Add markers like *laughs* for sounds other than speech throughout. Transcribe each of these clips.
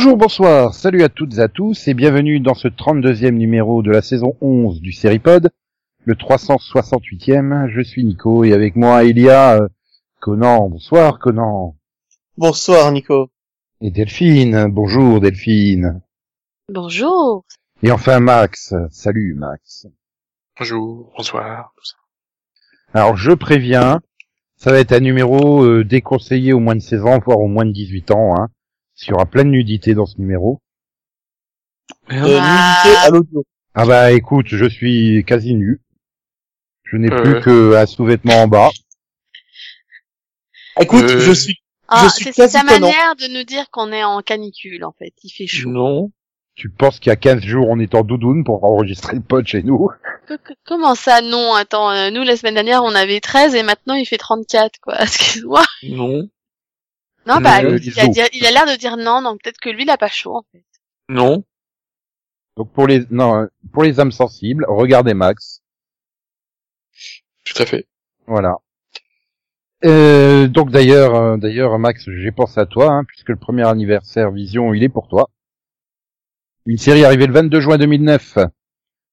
Bonjour, bonsoir, salut à toutes et à tous et bienvenue dans ce 32e numéro de la saison 11 du Seripod, le 368e. Je suis Nico et avec moi il y a euh, Conan. Bonsoir Conan. Bonsoir Nico. Et Delphine. Bonjour Delphine. Bonjour. Et enfin Max. Salut Max. Bonjour, bonsoir. Alors je préviens, ça va être un numéro euh, déconseillé au moins de 16 ans, voire au moins de 18 ans. Hein. Il y aura plein de nudité dans ce numéro. Euh, nudité à l'audio. Ah bah écoute, je suis quasi nu. Je n'ai Euh. plus que un sous-vêtement en bas. Écoute, Euh, je suis, Ah, suis c'est sa manière de nous dire qu'on est en canicule, en fait. Il fait chaud. Non. Tu penses qu'il y a 15 jours on est en doudoune pour enregistrer le pod chez nous? Que- que- Comment ça, non? Attends, euh, nous, la semaine dernière, on avait 13 et maintenant, il fait 34, quoi. *laughs* Excuse-moi. Non. Non, bah, il a, Iso. dit- il a l'air de dire non, donc peut-être que lui, il a pas chaud, en fait. Non. Donc pour les non, euh, pour les âmes sensibles, regardez Max. Tout à fait. Voilà. Euh, donc d'ailleurs, euh, d'ailleurs Max, j'ai pensé à toi hein, puisque le premier anniversaire Vision, il est pour toi. Une série arrivée le 22 juin 2009.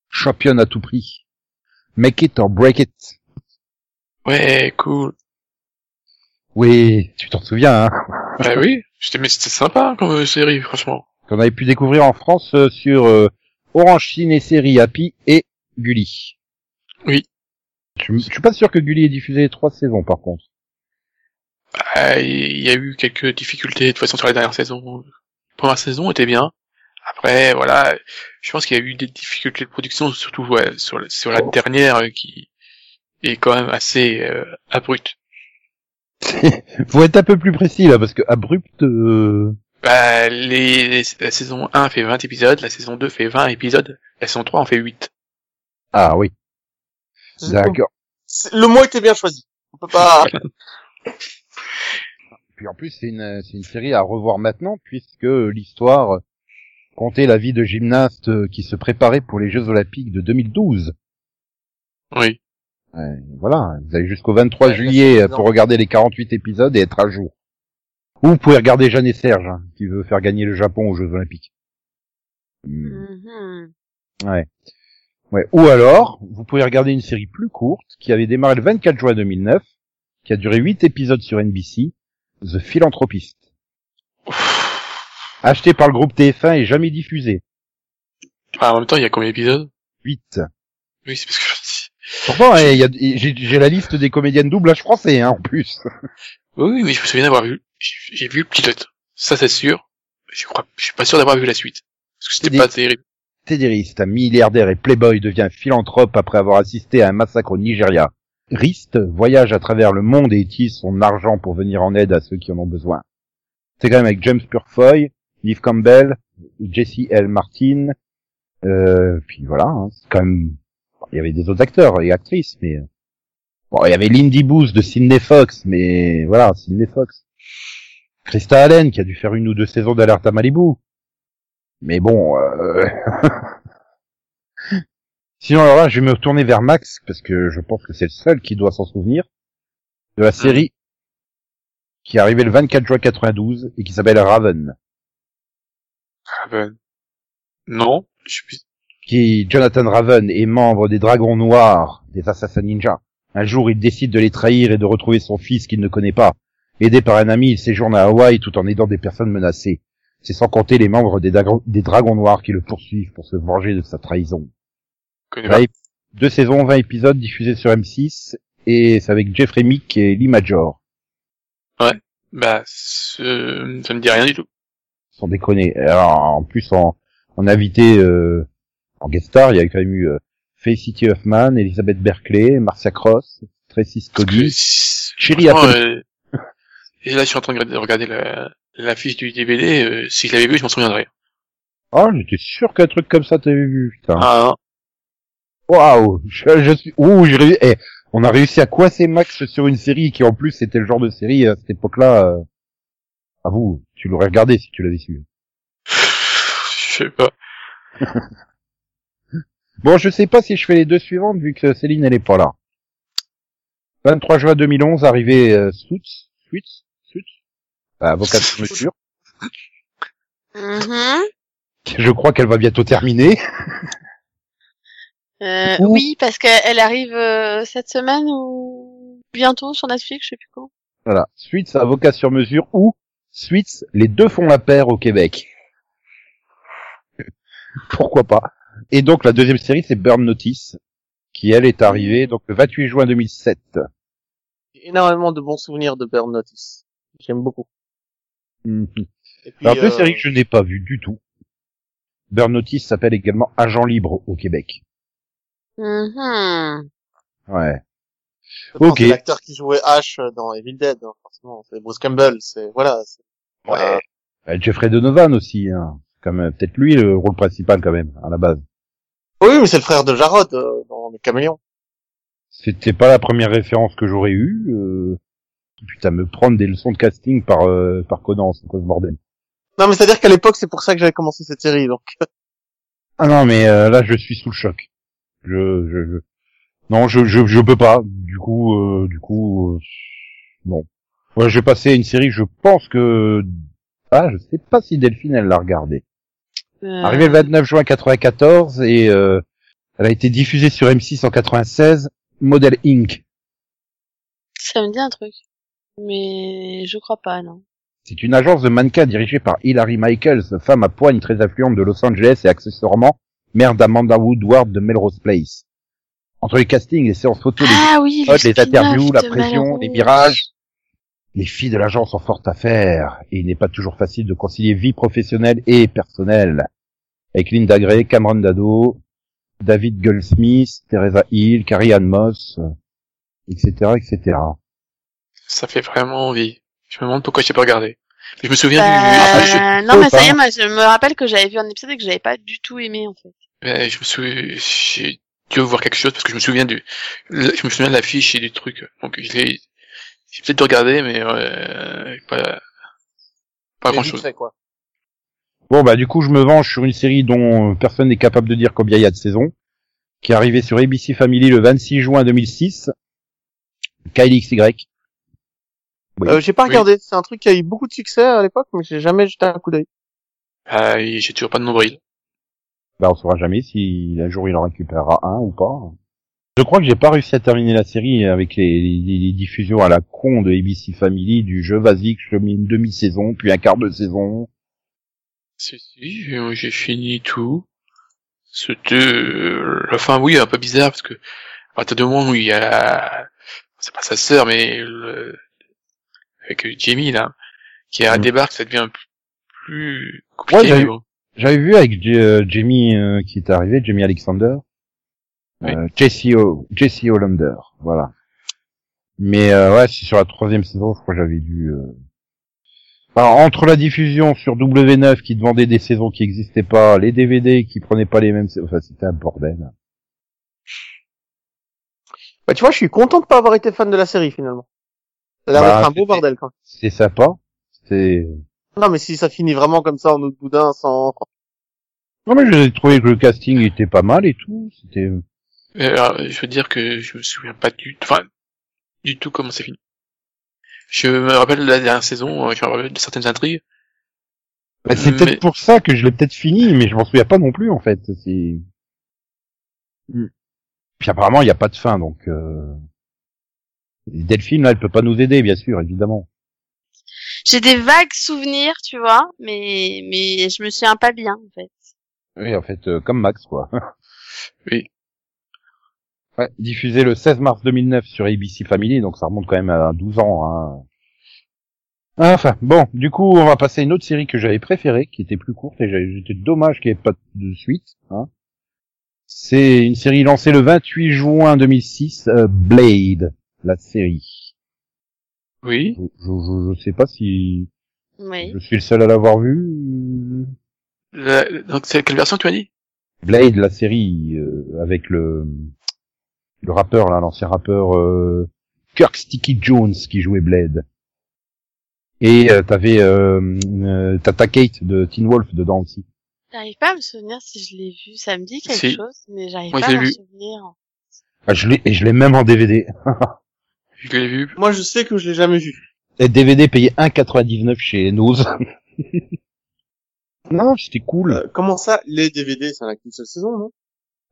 Championne à tout prix. Make it or break it. Ouais, cool. Oui, tu t'en souviens, hein bah oui. Mais c'était sympa comme euh, série, franchement. qu'on avait pu découvrir en France euh, sur euh, Orange Ciné Série Happy et Gulli. Oui. Je, je suis pas sûr que Gulli ait diffusé les trois saisons par contre. Ah, Il y a eu quelques difficultés de toute façon sur la dernière saison. La première saison était bien. Après, voilà, je pense qu'il y a eu des difficultés de production, surtout ouais, sur, la- sur la dernière euh, qui est quand même assez euh, abrupte. *laughs* Faut être un peu plus précis là parce que abrupt. euh, Bah, les, les- la saison 1 fait 20 épisodes, la saison 2 fait 20 épisodes, la saison 3 en fait 8. Ah oui. D'accord. C'est- le mot était bien choisi. On peut pas, *laughs* Puis en plus c'est une c'est une série à revoir maintenant puisque l'histoire comptait la vie de gymnaste qui se préparait pour les Jeux Olympiques de 2012. Oui. Ouais, voilà, vous avez jusqu'au 23 Ouais, juillet c'est pour regarder les 48 épisodes et être à jour. Ou vous pouvez regarder Jeanne et Serge, hein, qui veut faire gagner le Japon aux Jeux Olympiques. Hmm, Mhm. Ouais. Ouais. Ou alors, vous pouvez regarder une série plus courte qui avait démarré le 24 juin 2009, qui a duré 8 épisodes sur NBC, The Philanthropist. Acheté par le groupe TF1 et jamais diffusé. Ah, en même temps, il y a combien d'épisodes? 8. Oui, c'est parce que Pourtant, a- j'ai la liste des comédiennes doublage français, hein, en plus. Oui, oui, mais je me souviens d'avoir vu. J'ai vu le pilote. Ça, c'est sûr. Je crois, je suis pas sûr d'avoir vu la suite. Parce que c'était pas terrible. Teddy Rist, un milliardaire et playboy, devient philanthrope après avoir assisté à un massacre au Nigeria. Rist voyage à travers le monde et utilise son argent pour venir en aide à ceux qui en ont besoin. C'est quand même avec James Purfoy, Liv Campbell, Jesse L. Martin, euh, puis voilà, hein, c'est quand même... Il y avait des autres acteurs et actrices, mais... Bon, il y avait Lindy Booth de Sidney Fox, mais voilà, Sidney Fox. Krista Allen, qui a dû faire une ou deux saisons d'Alerte à Malibu. Mais bon... Euh... *laughs* Sinon, alors là, je vais me retourner vers Max, parce que je pense que c'est le seul qui doit s'en souvenir, de la série qui est arrivée le 24 juin 92 et qui s'appelle Raven, Raven. Non, je suis... qui Jonathan Raven est membre des Dragons Noirs, des Assassins Ninja. Un jour, il décide de les trahir et de retrouver son fils qu'il ne connaît pas. Aidé par un ami, il séjourne à Hawaï tout en aidant des personnes menacées. C'est sans compter les membres des, Dragons- des Dragons Noirs qui le poursuivent pour se venger de sa trahison. Ouais, deux saisons, 20 épisodes diffusés sur M6 et c'est avec Jeffrey Mick et Lee Major. Bah, ce- ça me dit rien du tout. Sans déconner. Alors, en plus, en, en invité euh, en guest star, il y a quand même eu euh, Felicity Huffman, Elizabeth Berkley, Marcia Cross, Tracy Scotty. Chérie euh, Et là, je suis en train de regarder- regarder la, l'affiche du DVD. euh, si je l'avais vu, je m'en souviendrais. Oh, j'étais sûr qu'un truc comme ça t'avais vu, putain. Ah, hein. Waouh, je, je suis, ouh, j'ai réussi, eh, on a réussi à coincer Max sur une série qui en plus c'était le genre de série à cette époque-là. Euh... À vous, tu l'aurais regardé si tu l'avais su. je sais pas. *laughs* Bon, je sais pas si je fais les deux suivantes vu que Céline elle est pas là. 23 juin 2011, arrivé euh, Suits, Suits, Suits, bah, avocat de mesure. *laughs* Mhm. Je crois qu'elle va bientôt terminer. Euh, Ou- oui, parce qu'elle arrive euh, cette semaine ou bientôt sur Netflix, je sais plus quand. Voilà. Suits, avocat sur mesure ou Suits, les deux font la paire au Québec. *laughs* Pourquoi pas? Et donc la deuxième série, c'est Burn Notice, qui elle est arrivée donc le 28 juin 2007. J'ai énormément de bons souvenirs de Burn Notice. J'aime beaucoup. Mhm. Et puis, Alors deux euh, séries que je n'ai pas vues du tout. Burn Notice s'appelle également Agent Libre au Québec. Mhm. Ouais. ok. l'acteur qui jouait Ash dans Evil Dead, hein, forcément. C'est Bruce Campbell. C'est voilà. Ouais. Euh, Jeffrey Donovan aussi, hein. Comme euh, peut-être lui le rôle principal quand même à la base. Oui, mais c'est le frère de Jarod euh, dans Les Caméléons. C'était pas la première référence que j'aurais eue. Euh... Putain, me prendre des leçons de casting par euh, par Conan, c'est quoi ce bordel Non, mais c'est-à-dire qu'à l'époque, c'est pour ça que j'avais commencé cette série. Donc, *laughs* Ah non, mais euh, là, je suis sous le choc. Je, je, je... non, je, je, je peux pas. Du coup, euh, du coup, euh, non. Ouais, je vais passer à une série. Je pense que ah, je sais pas si Delphine elle l'a regardée. Euh, Arrivée le 29 juin 94 et euh, elle a été diffusée sur M6 en 96. Model Inc. Ça me dit un truc. Mais je crois pas, non. C'est une agence de mannequins dirigée par Hilary Michaels, femme à poigne très influente de Los Angeles et accessoirement mère d'Amanda Woodward de Melrose Place. Entre les castings, les séances photos, les, Ah oui, les interviews, la pression, les mirages, les filles de l'agence ont fort à faire et il n'est pas toujours facile de concilier vie professionnelle et personnelle. Avec Linda Gray, Cameron Dado, David Goldsmith, Teresa Hill, Carrie Ann Moss, etc., etc. Ça fait vraiment envie. Je me demande pourquoi j'ai pas regardé. Mais je me souviens Euh, du, je, non, mais ça y est, moi, je me rappelle que j'avais vu un épisode et que j'avais pas du tout aimé, en fait. ouais, je me souviens, j'ai dû voir quelque chose parce que je me souviens du, je me souviens de l'affiche et du truc. Donc je l'ai, j'ai peut-être dû regarder, mais euh, pas, pas c'est grand vite chose. fait, quoi. Bon bah du coup je me venge sur une série dont euh, personne n'est capable de dire combien il y a de saisons, qui est arrivée sur ABC Family le 26 juin 2006. Kylie XY. Oui. Euh, j'ai pas Oui. regardé. C'est un truc qui a eu beaucoup de succès à l'époque, mais j'ai jamais jeté un coup d'œil. Ah, et j'ai toujours pas de nombril. Bah on saura jamais si un jour il en récupérera un ou pas. Je crois que j'ai pas réussi à terminer la série avec les, les- les diffusions à la con de ABC Family du jeu vas-y que je mets une demi-saison puis un quart de saison. Si, si, j'ai j'ai fini tout. C'était, euh, la fin, oui, un peu bizarre parce que, à partir du moment où il y a, c'est pas sa sœur, mais le, avec Jamie, là, qui a Mm. débarque, ça devient plus compliqué, Ouais, j'avais- vu avec J- euh, Jamie euh, qui est arrivé, Jamie Alexander, Oui. euh, Jesse, o, Jesse Hollander, voilà. Mais euh, ouais, c'est sur la troisième saison, je crois que j'avais dû. euh, enfin, entre la diffusion sur W9 qui demandait des saisons qui n'existaient pas, les DVD qui prenaient pas les mêmes, enfin c'était un bordel. Bah, tu vois, je suis content de pas avoir été fan de la série, finalement. Ça a l'air Bah, d'être un beau bordel, quand C'est sympa. C'est. Non, mais si ça finit vraiment comme ça en autre boudin, sans... Non mais j'ai trouvé que le casting était pas mal et tout. C'était. Alors, je veux dire que je me souviens pas du, enfin, du tout comment c'est fini. Je me rappelle de la dernière saison, euh, je me rappelle de certaines intrigues. Bah, c'est Mais- peut-être pour ça que je l'ai peut-être fini, mais je m'en souviens pas non plus en fait. C'est. Hmm. Puis apparemment il n'y a pas de fin, donc euh... Delphine là, elle peut pas nous aider, bien sûr, évidemment. J'ai des vagues souvenirs, tu vois, mais, mais je me souviens pas bien, en fait. Oui, en fait, euh, comme Max quoi. Oui. Ouais, diffusé le 16 mars 2009 sur ABC Family, donc ça remonte quand même à 12 ans. Hein. Enfin, bon, du coup, on va passer à une autre série que j'avais préférée, qui était plus courte, et j'ai- j'étais dommage qu'il n'y ait pas de suite. Hein. C'est une série lancée le 28 juin 2006, euh, Blade, la série. Oui. Je, je, je sais pas si Oui. je suis le seul à l'avoir vu. La- donc c'est quelle version tu as dit? Blade, la série, euh, avec le le rappeur là, l'ancien rappeur euh, Kirk Sticky Jones qui jouait Blade. Et euh, t'avais euh, euh, Tata Kate de Teen Wolf dedans aussi. J'arrive pas à me souvenir si je l'ai vu. Ça me dit quelque Si. chose, mais j'arrive Moi, pas je à vu. souvenir. Ah, je l'ai et je l'ai même en DVD. Je l'ai vu? Moi, je sais que je l'ai jamais vu. Et DVD payé 1,99 chez Nose. *laughs* Non, c'était cool. Euh, comment ça, les DVD, ça n'a qu'une seule saison, non?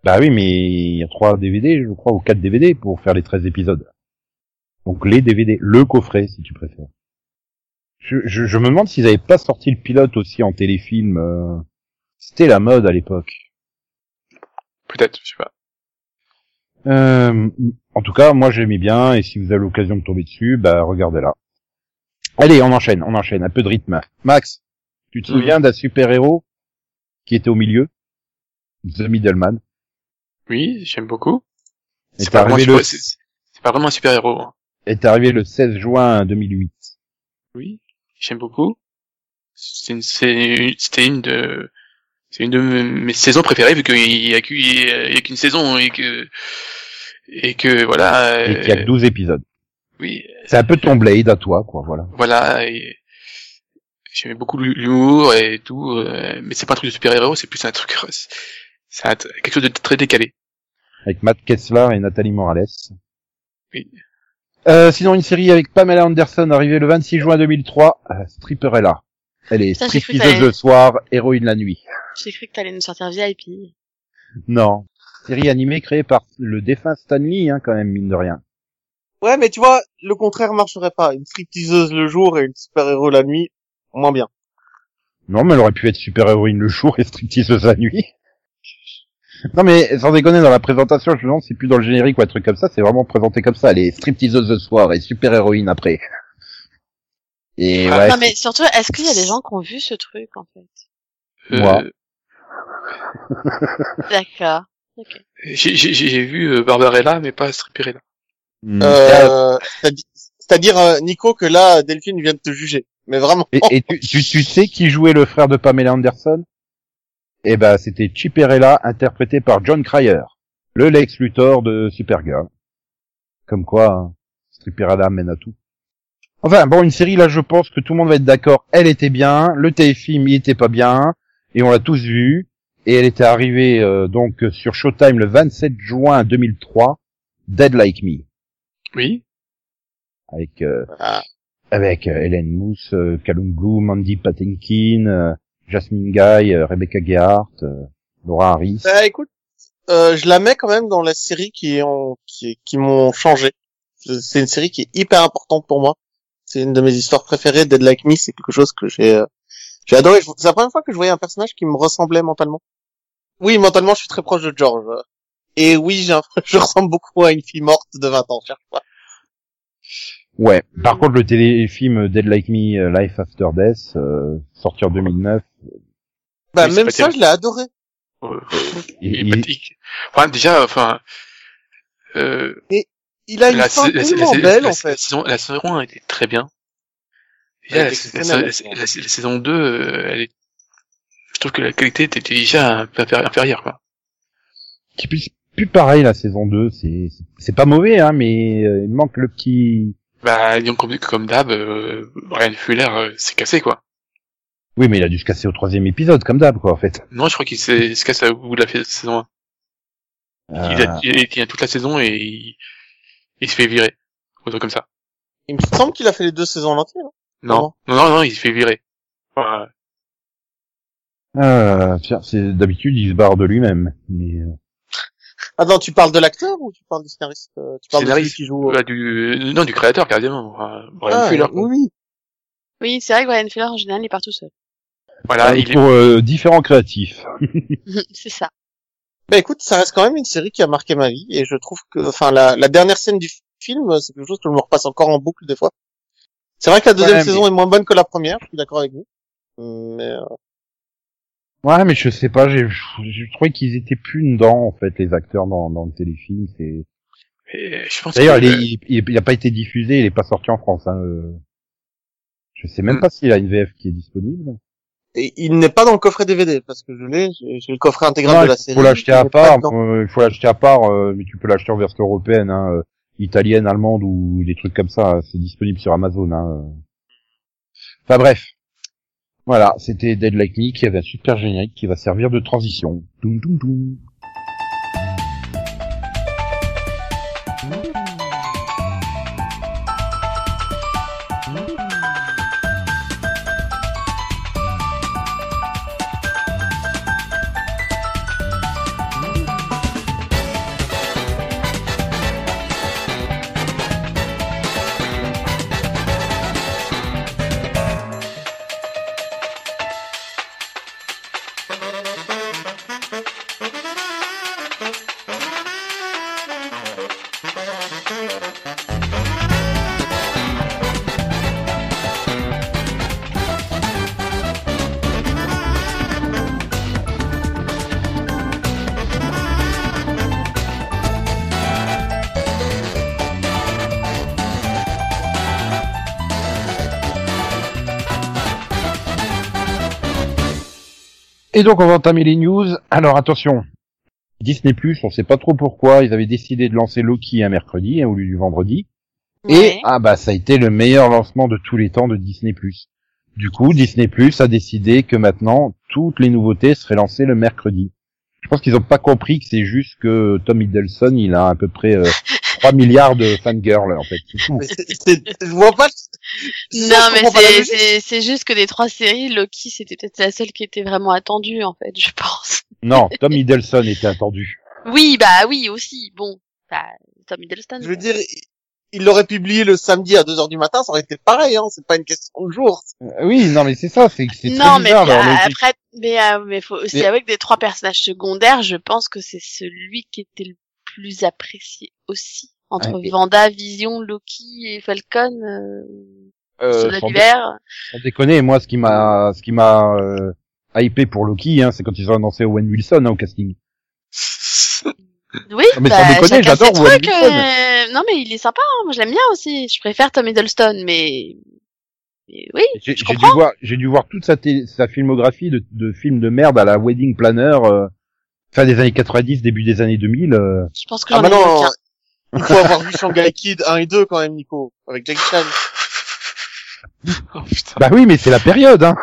Bah oui, mais il y a trois DVD, je crois, ou quatre DVD pour faire les 13 épisodes. Donc les DVD, le coffret, si tu préfères. Je, je, je me demande s'ils avaient pas sorti le pilote aussi en téléfilm. euh, C'était la mode à l'époque. Peut-être, je sais pas. Euh, en tout cas, moi j'aimais bien, et si vous avez l'occasion de tomber dessus, bah regardez-la. Allez, on enchaîne, on enchaîne, un peu de rythme. Max, tu te Mhm. souviens d'un super-héros qui était au milieu? The Middleman. Oui, j'aime beaucoup. C'est pas, vraiment le- c'est pas vraiment un super-héros. hein. est arrivé le 16 juin 2008. Oui, j'aime beaucoup. C'est une, c'est- c'était une de, c'est une de mes saisons préférées vu qu'il y a qu'une saison et que, et que voilà. Et qu'il y a que euh, 12 épisodes. oui, C'est un peu ton Blade à toi, quoi, voilà. voilà. et J'aimais beaucoup l'humour et tout, euh, mais c'est pas un truc de super-héros, c'est plus un truc, *laughs* c'est un- quelque chose de très décalé. Avec Matt Kessler et Nathalie Morales. Oui. Euh, sinon, une série avec Pamela Anderson arrivée le 26 juin 2003, euh, Stripperella. Elle est Ça, stripteaseuse le soir, héroïne la nuit. J'ai cru que t'allais nous sortir VIP. Non. Série animée créée par le défunt Stan Lee, hein, quand même, mine de rien. Ouais, mais tu vois, le contraire marcherait pas. Une stripteaseuse le jour et une super-héros la nuit, moins bien. Non, mais elle aurait pu être super-héroïne le jour et stripteaseuse la nuit. *laughs* Non mais sans déconner dans la présentation, je me demande si c'est plus dans le générique ou un truc comme ça, c'est vraiment présenté comme ça, elle est stripteaseuse le soir et super-héroïne après. Et Ah, ouais, non, mais surtout, est-ce qu'il y a des gens qui ont vu ce truc, en fait? Moi. Euh, *laughs* D'accord. j'ai, j'ai, j'ai vu euh, Barbarella, mais pas Stripperella. Hmm. Euh, c'est-à-dire- euh, Nico, que là, Delphine vient de te juger. Mais vraiment. Et, et tu, tu, tu sais qui jouait le frère de Pamela Anderson? Eh ben, c'était Chipperella, interprété par John Cryer, le Lex Luthor de Supergirl. Comme quoi, hein, Stripperella mène à tout. Enfin, bon, une série, là, je pense que tout le monde va être d'accord. Elle était bien, le téléfilm, il était pas bien, et on l'a tous vu. Et elle était arrivée, euh, donc, sur Showtime le 27 juin 2003, Dead Like Me, Oui. avec... euh, Ah. avec euh, Helen Mousse, euh, Callum Bloom, Mandy Patinkin, euh, Jasmine Guy, euh, Rebecca Gehart, euh, Laura Harris. Bah, écoute, euh, je la mets quand même dans la série qui ont, qui, qui m'ont changé. C'est une série qui est hyper importante pour moi. C'est une de mes histoires préférées. Dead Like Me, c'est quelque chose que j'ai, euh, j'ai adoré. C'est la première fois que je voyais un personnage qui me ressemblait mentalement. Oui, mentalement, je suis très proche de George. Et oui, *laughs* je ressemble beaucoup à une fille morte de 20 ans, cherche pas. Ouais. Par contre, le téléfilm Dead Like Me, euh, Life After Death, euh, sorti en 2009, Bah, Oui, c'est même ça, terrible. je l'ai adoré. Euh, il- il, il- enfin, déjà, enfin, euh, Il a une la, fin la- tellement la- belle, la- en fait. la saison, la saison 1 était très bien. Déjà, la, était la- exceptionnelle, la- la saison la- la saison 2, euh, elle est, je trouve que la qualité était déjà un peu inférie- inférieure, quoi. qui plus, plus pareil la saison 2, c'est c'est- c'est pas mauvais, hein, mais euh, il manque le petit... Bah, disons comme, comme d'hab, euh, Ryan Fuller euh, s'est cassé, quoi. Oui, mais il a dû se casser au troisième épisode, comme d'hab, quoi, en fait. Non, je crois qu'il s'est- il se casse au bout de la saison 1. Il, a, il tient toute la saison et il, il se fait virer. Ou truc comme ça. Il me semble qu'il a fait les deux saisons en entier. hein. Non, non, non, non, il se fait virer. Enfin, euh, tiens, c'est d'habitude il se barre de lui-même, mais euh, Attends, tu parles de l'acteur ou tu parles du scénariste euh, Tu parles Scénariste. de celui qui joue. euh, bah, du, non, du créateur, carrément. Ryan Ah, Fuller, quoi. oui, oui. Oui, c'est vrai que Ryan Fuller, en général, il part tout seul. Voilà, euh, il est, pour euh, différents créatifs. *laughs* *laughs* c'est ça. Bah écoute, ça reste quand même une série qui a marqué ma vie et je trouve que, enfin, la, la dernière scène du film, c'est quelque chose que je me repasse encore en boucle des fois. C'est vrai que la deuxième Ouais, mais- saison est moins bonne que la première, je suis d'accord avec vous. Mais euh, Ouais, mais je sais pas, j'ai je trouvais qu'ils étaient plus dedans, en fait, les acteurs dans, dans le téléfilm. C'est et je pense D'ailleurs, que, il, est- il, il a pas été diffusé, il est pas sorti en France. Hein. euh. Je sais même Hmm. pas s'il a une VF qui est disponible. et il n'est pas dans le coffret DVD parce que je l'ai, j'ai le coffret intégral Non, de la il série. faut l'acheter il à n'est pas part. euh, Il faut l'acheter à part, euh, mais tu peux l'acheter en version européenne, hein, euh, italienne, allemande ou des trucs comme ça. C'est disponible sur Amazon. Hein. euh. Enfin bref. Voilà, c'était Dead Like Me qui avait un super générique qui va servir de transition. Doum. Et donc on va entamer les news. Alors attention, Disney Plus, on sait pas trop pourquoi, ils avaient décidé de lancer Loki un mercredi hein, au lieu du vendredi. Et ah bah ça a été le meilleur lancement de tous les temps de Disney Plus. Du coup, Disney Plus a décidé que maintenant toutes les nouveautés seraient lancées le mercredi. Je pense qu'ils ont pas compris que c'est juste que Tom Hiddleston, il a à peu près euh, *laughs* 3 milliards de fangirls en fait. C'est tout. Mais c'est- c'est- je vois pas. Non, mais c'est, logique. c'est, c'est juste que des trois séries, Loki, c'était peut-être la seule qui était vraiment attendue, en fait, je pense. *laughs* Non, Tom Hiddleston était attendu. Oui, bah oui, aussi. Bon, bah, Tom Hiddleston. Je veux dire, il- l'aurait publié le samedi à 2 heures du matin, ça aurait été pareil, hein. C'est pas une question de jour. Euh, oui, non mais c'est ça, c'est c'est Non, mais bizarre après, mais, euh, mais faut aussi Mais- avec des trois personnages secondaires, je pense que c'est celui qui était le plus apprécié aussi. Entre Ouais, et- Vanda, Vision, Loki et Falcon, euh, Euh, Soldat sans, déconner, moi ce qui m'a ce qui m'a euh, hypé pour Loki, hein, c'est quand ils ont annoncé Owen Wilson hein, au casting. Oui, Non, mais bah, sans déconner, j'adore Owen trucs, Wilson. euh, Non, mais il est sympa, hein, moi je l'aime bien aussi. Je préfère Tom Hiddleston, mais... mais oui, J'ai dû voir j'ai dû voir toute sa télé- sa filmographie de, de films de merde à la Wedding Planner euh, fin des années 90, début des années 2000. euh. Je pense que Ah, j'en ai vu maintenant, aucun. Il faut avoir vu Shanghai Kid 1 et 2 quand même, Nico. Avec Jackie Chan. *laughs* Oh, putain. Bah oui, mais c'est la période hein.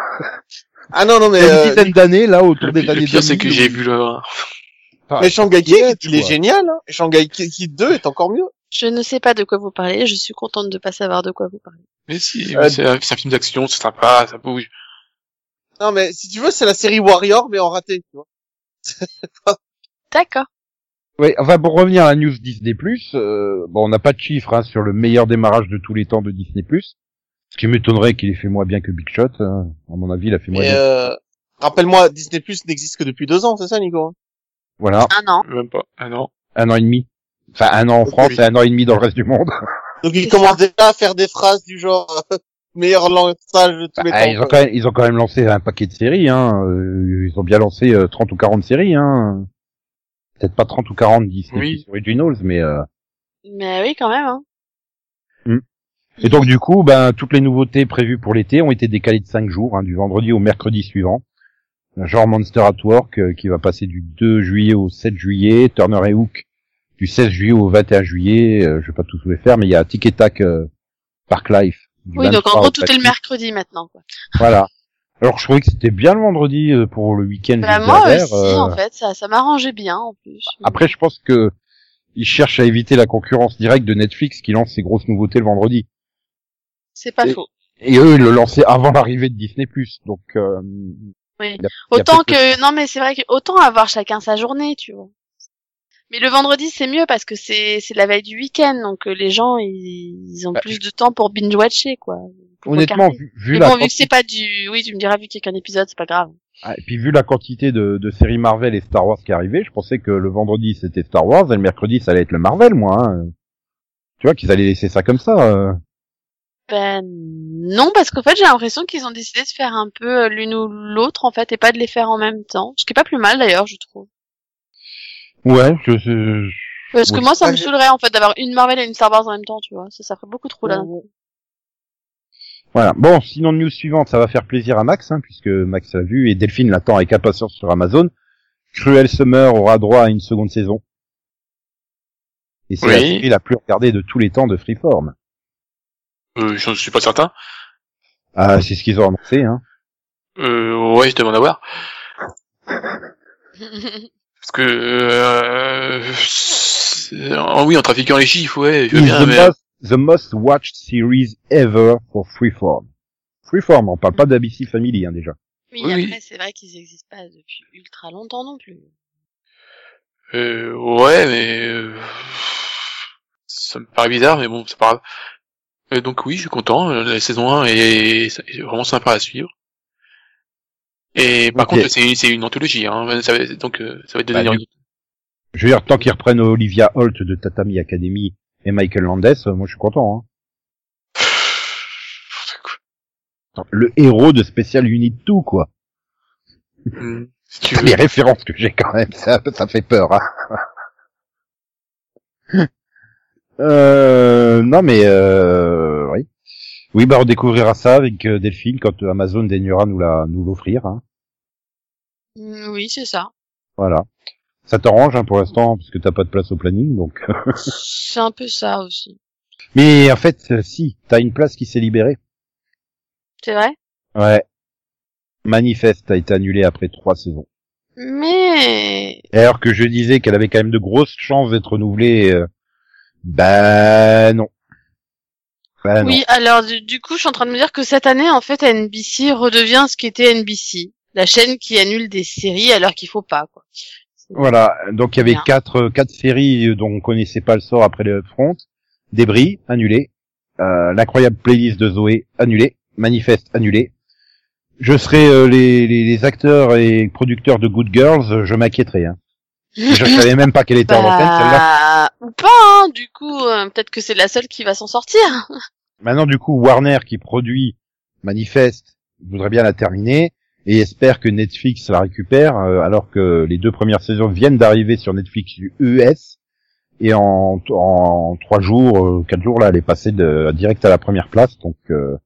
Ah non, non, mais, Il y a une euh, dizaine d'années là autour Le, des le années pire, c'est 2000, que j'ai vu le... Mais Shanghai Kid, ouais, il est génial, hein. Et Shanghai Kid 2 est encore mieux. Je ne sais pas de quoi vous parlez, je suis contente de pas savoir de quoi vous parlez. Mais si, Euh, mais c'est un, c'est un film d'action, c'est sympa, ça bouge. Non, mais si tu veux, c'est la série Warrior, mais en raté, tu vois. *laughs* D'accord. Ouais, enfin pour revenir à la news Disney euh, bon on n'a pas de chiffres hein, sur le meilleur démarrage de tous les temps de Disney Ce qui m'étonnerait qu'il ait fait moins bien que Big Shot. hein. À mon avis, il a fait moins euh, rappelle-moi, Disney Plus n'existe que depuis deux ans, c'est ça, Nico? Voilà, Un an. Même pas. Ah non. un an et demi. Enfin, un an en France Oui. et un an et demi dans le reste du monde. *laughs* Donc ils commencent déjà à faire des phrases du genre euh, meilleur lançage de tous les Ah, temps. ils, ont quand même, ils ont quand même lancé un paquet de séries. Hein. Euh, Ils ont bien lancé euh, 30 ou 40 séries. Hein. Peut-être pas 30 ou 40 Disney Oui. Originals, mais... Euh... Mais oui, quand même, hein. Et donc du coup, ben toutes les nouveautés prévues pour l'été ont été décalées de 5 jours, hein, du vendredi au mercredi suivant. Genre Monster at Work euh, qui va passer du 2 juillet au 7 juillet, Turner et Hook du 16 juillet au 21 juillet. euh, je vais pas tous les faire, mais il y a Tic et Tac euh, Park Life. Oui, donc 23 en gros, tout est le 28. mercredi maintenant, quoi. Voilà. Alors je trouvais que c'était bien le vendredi euh, pour le week-end. Bah, moi aussi, euh, en fait, ça, ça m'arrangeait bien, en plus. Après, je pense que ils cherchent à éviter la concurrence directe de Netflix qui lance ses grosses nouveautés le vendredi. C'est pas Et- faux. Et eux, ils le lançaient avant l'arrivée de Disney+. Donc, euh, Oui. a- Autant que, non, mais c'est vrai que, autant avoir chacun sa journée, tu vois. Mais le vendredi, c'est mieux parce que c'est, c'est la veille du week-end, donc euh, les gens, ils, ils ont Bah, plus de temps pour binge-watcher, quoi. Honnêtement, regarder. vu, vu Mais la bon, vu que c'est pas du, oui, tu me diras, vu qu'il y a qu'un épisode, c'est pas grave. ah, et puis vu la quantité de, de séries Marvel et Star Wars qui arrivaient, je pensais que le vendredi c'était Star Wars et le mercredi ça allait être le Marvel, moi. hein. Tu vois qu'ils allaient laisser ça comme ça. euh. Ben, non, parce qu'en fait, j'ai l'impression qu'ils ont décidé de faire un peu euh, l'une ou l'autre, en fait, et pas de les faire en même temps. Ce qui est pas plus mal, d'ailleurs, je trouve. Ouais, je, je- Parce que Oui. moi, ça me saoulerait, en fait, d'avoir une Marvel et une Star Wars en même temps, tu vois. Ça, ça ferait beaucoup trop, là. Voilà. Bon, sinon news suivante, ça va faire plaisir à Max, hein, puisque Max l'a vu et Delphine l'attend avec impatience sur Amazon. Cruel Summer aura droit à une seconde saison. Et c'est la série la plus regardée de tous les temps de Freeform. Euh, je suis pas certain. Ah, c'est ce qu'ils ont annoncé, hein. Euh, ouais, je demande à voir. Parce que, euh, oh oui, en trafiquant les chiffres, ouais, je veux bien, mais... the most watched series ever for Freeform. Freeform, on parle pas d'ABC Family, hein, déjà. Oui, Oui, après, oui. c'est vrai qu'ils existent pas depuis ultra longtemps non plus. Euh, ouais, mais... euh, Ça me paraît bizarre, mais bon, c'est pas grave. Euh, donc oui, je suis content. euh, La saison 1 est, est vraiment sympa à suivre. Et par contre, c'est une anthologie, hein. Ça va, donc euh, ça va être Bah, donné du- Je veux dire, tant qu'ils reprennent Olivia Holt de Tatami Academy et Michael Landes, euh, moi je suis content, hein. Le héros de Special Unit 2, quoi. Hmm, si tu Les références que j'ai quand même, ça, ça fait peur, hein. *laughs* euh, non mais, euh, oui. Oui, bah on découvrira ça avec euh, Delphine quand euh, Amazon daignera nous la, nous l'offrir, hein. Oui, c'est ça. Voilà. Ça t'arrange hein, pour l'instant parce que t'as pas de place au planning, donc. C'est un peu ça aussi. Mais en fait, euh, si, t'as une place qui s'est libérée. C'est vrai? Ouais. Manifeste a été annulé après trois saisons. Mais... Et alors que je disais qu'elle avait quand même de grosses chances d'être renouvelée, euh, ben non. Ben Oui, alors du, du coup, je suis en train de me dire que cette année, en fait, NBC redevient ce qu'était NBC. La chaîne qui annule des séries alors qu'il faut pas, quoi. Voilà. Donc il y avait Bien. quatre quatre séries dont on connaissait pas le sort après le front. Débris annulé. Euh, L'incroyable playlist de Zoé annulé. Manifeste annulé. Je serais euh, les, les, les acteurs et producteurs de Good Girls, je m'inquiéterais. Hein. *laughs* Je savais même pas qu'elle était en antenne celle-là. Bah, ou pas, hein, du coup, euh, peut-être que c'est la seule qui va s'en sortir. *laughs* Maintenant, du coup, Warner qui produit Manifeste voudrait bien la terminer et espère que Netflix la récupère, euh, alors que les deux premières saisons viennent d'arriver sur Netflix US et en, en trois jours, euh, quatre jours là, elle est passée de, direct à la première place. Donc, euh,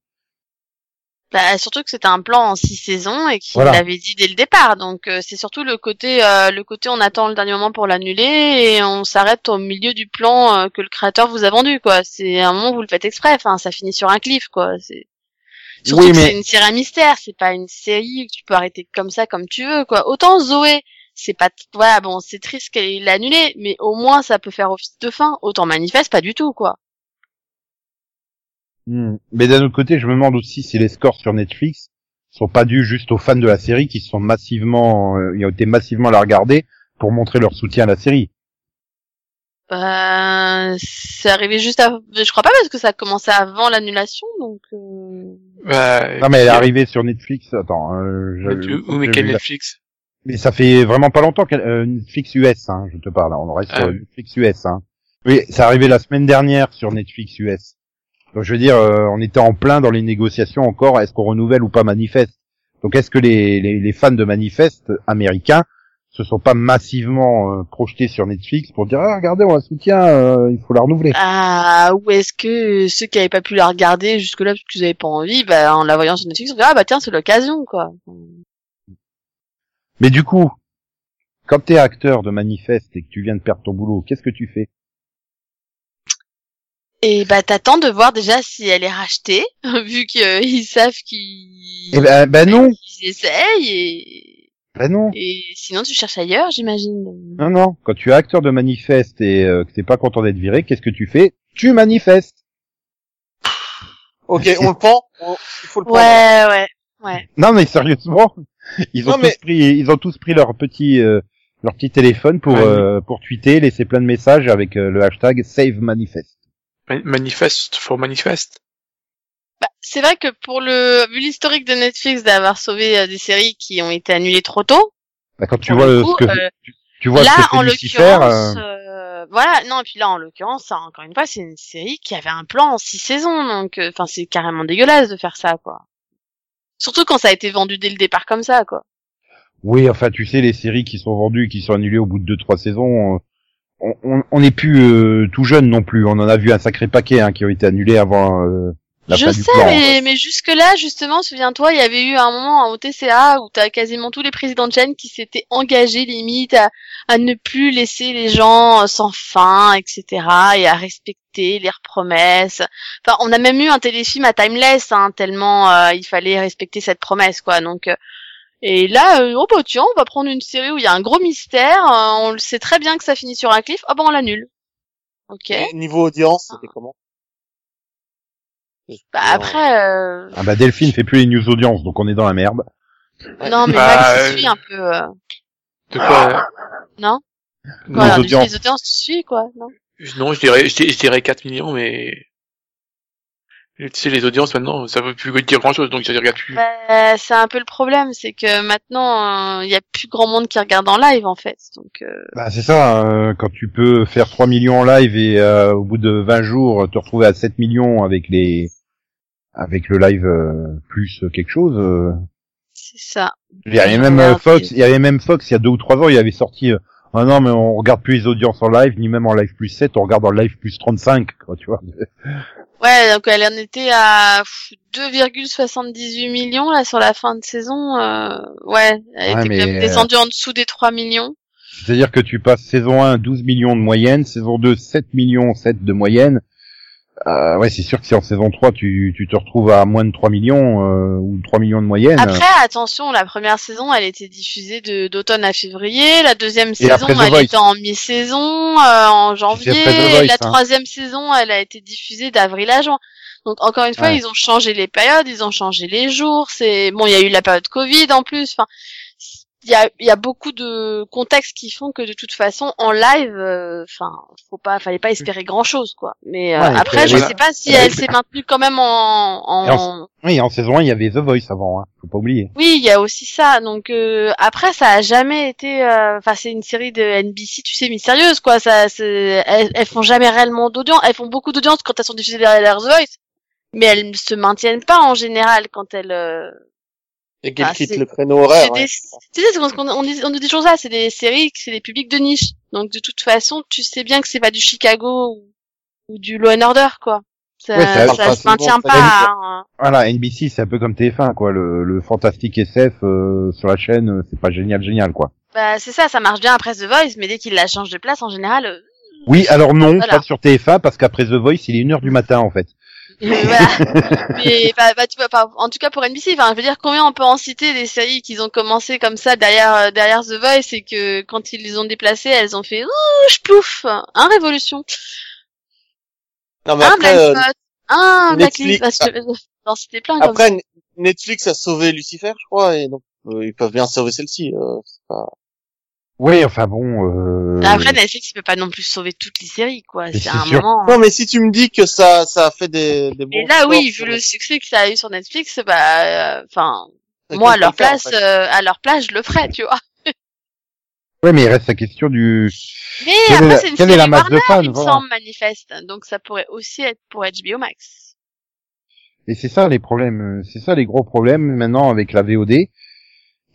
Bah, surtout que c'était un plan en six saisons et qu'il Voilà. l'avait dit dès le départ. Donc euh, c'est surtout le côté, euh, le côté on attend le dernier moment pour l'annuler et on s'arrête au milieu du plan euh, que le créateur vous a vendu. quoi. C'est un moment où vous le faites exprès. Enfin, ça finit sur un cliff. quoi. C'est surtout Oui, que mais- c'est une série à mystère. C'est pas une série que tu peux arrêter comme ça comme tu veux. quoi. Autant Zoé, c'est pas voilà bon, c'est triste qu'elle l'ait annulé, mais au moins ça peut faire office de fin. Autant manifeste pas du tout quoi. hmm. mais d'un autre côté, je me demande aussi si les scores sur Netflix sont pas dus juste aux fans de la série qui sont massivement, euh, ils ont été massivement la regarder pour montrer leur soutien à la série. Euh, c'est arrivé juste avant. Je crois pas parce que ça a commencé avant l'annulation, donc. euh, Bah, Non mais elle est arrivée sur Netflix. Attends, euh, je- mais tu- je- Où mais quel Netflix? Mais ça fait vraiment pas longtemps qu'elle euh, Netflix US, hein, je te parle. On reste Ah sur oui. Netflix US. Hein. Oui, ça arrivé la semaine dernière sur Netflix US. Donc je veux dire, euh, on était en plein dans les négociations encore. Est-ce qu'on renouvelle ou pas Manifeste Donc est-ce que les, les, les fans de Manifeste américains se sont pas massivement euh, projetés sur Netflix pour dire ah, regardez, on la soutient, euh, il faut la renouveler. Ah, ou est-ce que ceux qui avaient pas pu la regarder jusque-là parce qu'ils avaient pas envie, bah, en la voyant sur Netflix, on dit, ah bah tiens, c'est l'occasion, quoi. Mais du coup, quand t'es acteur de Manifeste et que tu viens de perdre ton boulot, qu'est-ce que tu fais? Et bah t'attends de voir déjà si elle est rachetée, *laughs* vu qu'ils savent qu'ils Eh non, qu'ils essayent et... ben non. et sinon tu cherches ailleurs, j'imagine. Non, non. Quand tu es acteur de manifeste et euh, que t'es pas content d'être viré, qu'est-ce que tu fais? Tu manifestes. Ok, on le prend. on- Il faut le prendre. Ouais, ouais, ouais. Non, mais sérieusement, *laughs* ils ont Non, tous mais- pris, ils ont tous pris leur petit, euh, leur petit téléphone pour Ouais. euh, pour tweeter, laisser plein de messages avec euh, le hashtag Save Manifest. Ma- Manifeste for manifeste. Bah, c'est vrai que pour le, vu l'historique de Netflix d'avoir sauvé euh, des séries qui ont été annulées trop tôt, Bah, quand tu vois le le- coup, ce que euh, tu, tu vois là, ce que en l'occurrence, euh, euh, voilà, non, et puis là, en l'occurrence, encore une fois, c'est une série qui avait un plan en six saisons, donc, euh, enfin, c'est carrément dégueulasse de faire ça, quoi. Surtout quand ça a été vendu dès le départ comme ça, quoi. oui, enfin, tu sais, les séries qui sont vendues, qui sont annulées au bout de deux trois saisons, euh, on, on, on n'est plus euh, tout jeune non plus. On en a vu un sacré paquet hein, qui ont été annulés avant euh, Je sais, plan. mais, mais jusque-là, justement, souviens-toi, il y avait eu un moment au TCA où t'as quasiment tous les présidents de chaîne qui s'étaient engagés limite à, à ne plus laisser les gens sans fin, etc., et à respecter leurs promesses. Enfin, on a même eu un téléfilm à Timeless, hein, tellement euh, il fallait respecter cette promesse, quoi. Donc, euh, et là, euh, oh bah tiens, on va prendre une série où il y a un gros mystère, euh, on le sait très bien que ça finit sur un cliff, ah bah on l'annule. Ok. Et Niveau audience, c'était comment? Bah après, euh, Ah bah Delphine fait plus les news audience, donc on est dans la merde. non mais Bah, Max il euh, suit un peu. euh, De quoi Non Nos Voilà, audiences. les audiences, tu suis, quoi, non Non, je dirais, je dirais, je dirais 4 millions, mais tu sais, les audiences maintenant, ça veut plus dire grand chose, donc je regarde plus. bah, C'est un peu le problème, c'est que maintenant, il y a plus grand monde qui regarde en live, en fait. Donc, euh, Bah c'est ça, euh, quand tu peux faire 3 millions en live et euh, au bout de 20 jours te retrouver à 7 millions avec les avec le live euh, plus quelque chose. euh, c'est ça. Il y avait même euh, Fox, il y avait même Fox il y a deux ou trois ans, il avait sorti euh, ah non mais on regarde plus les audiences en live ni même en live plus 7, on regarde en live plus 35 quoi, tu vois. *laughs* Ouais, donc elle en était à pff, 2,78 millions là sur la fin de saison. Euh, ouais, elle Ouais, était mais, quand même descendue en dessous des 3 millions. C'est-à-dire que tu passes saison 1 12 millions de moyenne, saison 2 7 millions 7 de moyenne. Euh, ouais, c'est sûr que si en saison 3 tu, tu te retrouves à moins de 3 millions euh, ou 3 millions de moyenne. Après, attention, la première saison, elle était diffusée de d'automne à février. La deuxième saison, elle Voice. était en mi-saison, euh, en janvier. la hein. troisième saison, elle a été diffusée d'avril à juin. Donc encore une fois, Ouais. ils ont changé les périodes, ils ont changé les jours. C'est bon, il y a eu la période Covid en plus. Enfin, il y a, il y a beaucoup de contextes qui font que de toute façon, en live, euh, enfin, faut pas, fallait pas espérer grand chose, quoi. Mais euh, Ouais, après, je voilà. sais pas si Ouais, elle s'est maintenue quand même en, en, Oui, en saison 1 il y avait The Voice avant, hein. faut pas oublier. oui, il y a aussi ça. Donc euh, après, ça a jamais été. euh, Enfin, c'est une série de NBC, tu sais, mystérieuse, quoi. Ça, c'est- elles, elles font jamais réellement d'audience. Elles font beaucoup d'audience quand elles sont diffusées derrière The Voice, mais elles ne se maintiennent pas en général quand elles. Et qu'elle Ah, quitte le créneau horaire. c'est ouais. des- Tu sais, c'est qu'on on, dit- on nous dit toujours ça. C'est des séries, c'est des publics de niche. Donc de toute façon, tu sais bien que c'est pas du Chicago ou, ou du Law and Order, quoi. Ça, Ouais, ça- ça, ça- se maintient ça- pas. ça- à- Voilà, NBC c'est un peu comme TF1 quoi, le, le fantastique SF euh, sur la chaîne, euh, c'est pas génial génial quoi. Bah, c'est ça, ça marche bien après The Voice, mais dès qu'ils la changent de place, en général, euh, Oui, alors non, Voilà. pas sur TF1 parce qu'après The Voice, il est une heure du matin en fait. Voilà. Mais bah, bah, tu vois, en tout cas pour NBC, enfin, je veux dire combien on peut en citer des séries qu'ils ont commencé comme ça derrière euh, derrière The Voice et que quand ils les ont déplacées, elles ont fait ouh, je plouf, un Révolution, Non, mais un après, Blind euh, Spot, un Netflix- Blacklist, *laughs* comme ça. après, Netflix a sauvé Lucifer, je crois, et donc, euh, ils peuvent bien sauver celle-ci. euh, pas- Oui, enfin bon. Euh... Après Netflix peut pas non plus sauver toutes les séries quoi, Mais c'est un sûr. moment. Non, mais si tu me dis que ça, ça a fait des, des bons Et là oui, vu le succès que ça a eu sur Netflix, bah, euh, enfin, moi à leur en place, fait. euh, à leur place, je le ferais, tu vois. Ouais, mais il reste la question du. Mais Quelle est après c'est une quelle est série la masse de fans, il me voilà. semble manifeste, donc ça pourrait aussi être pour HBO Max. Et c'est ça les problèmes, euh, c'est ça les gros problèmes maintenant avec la VOD.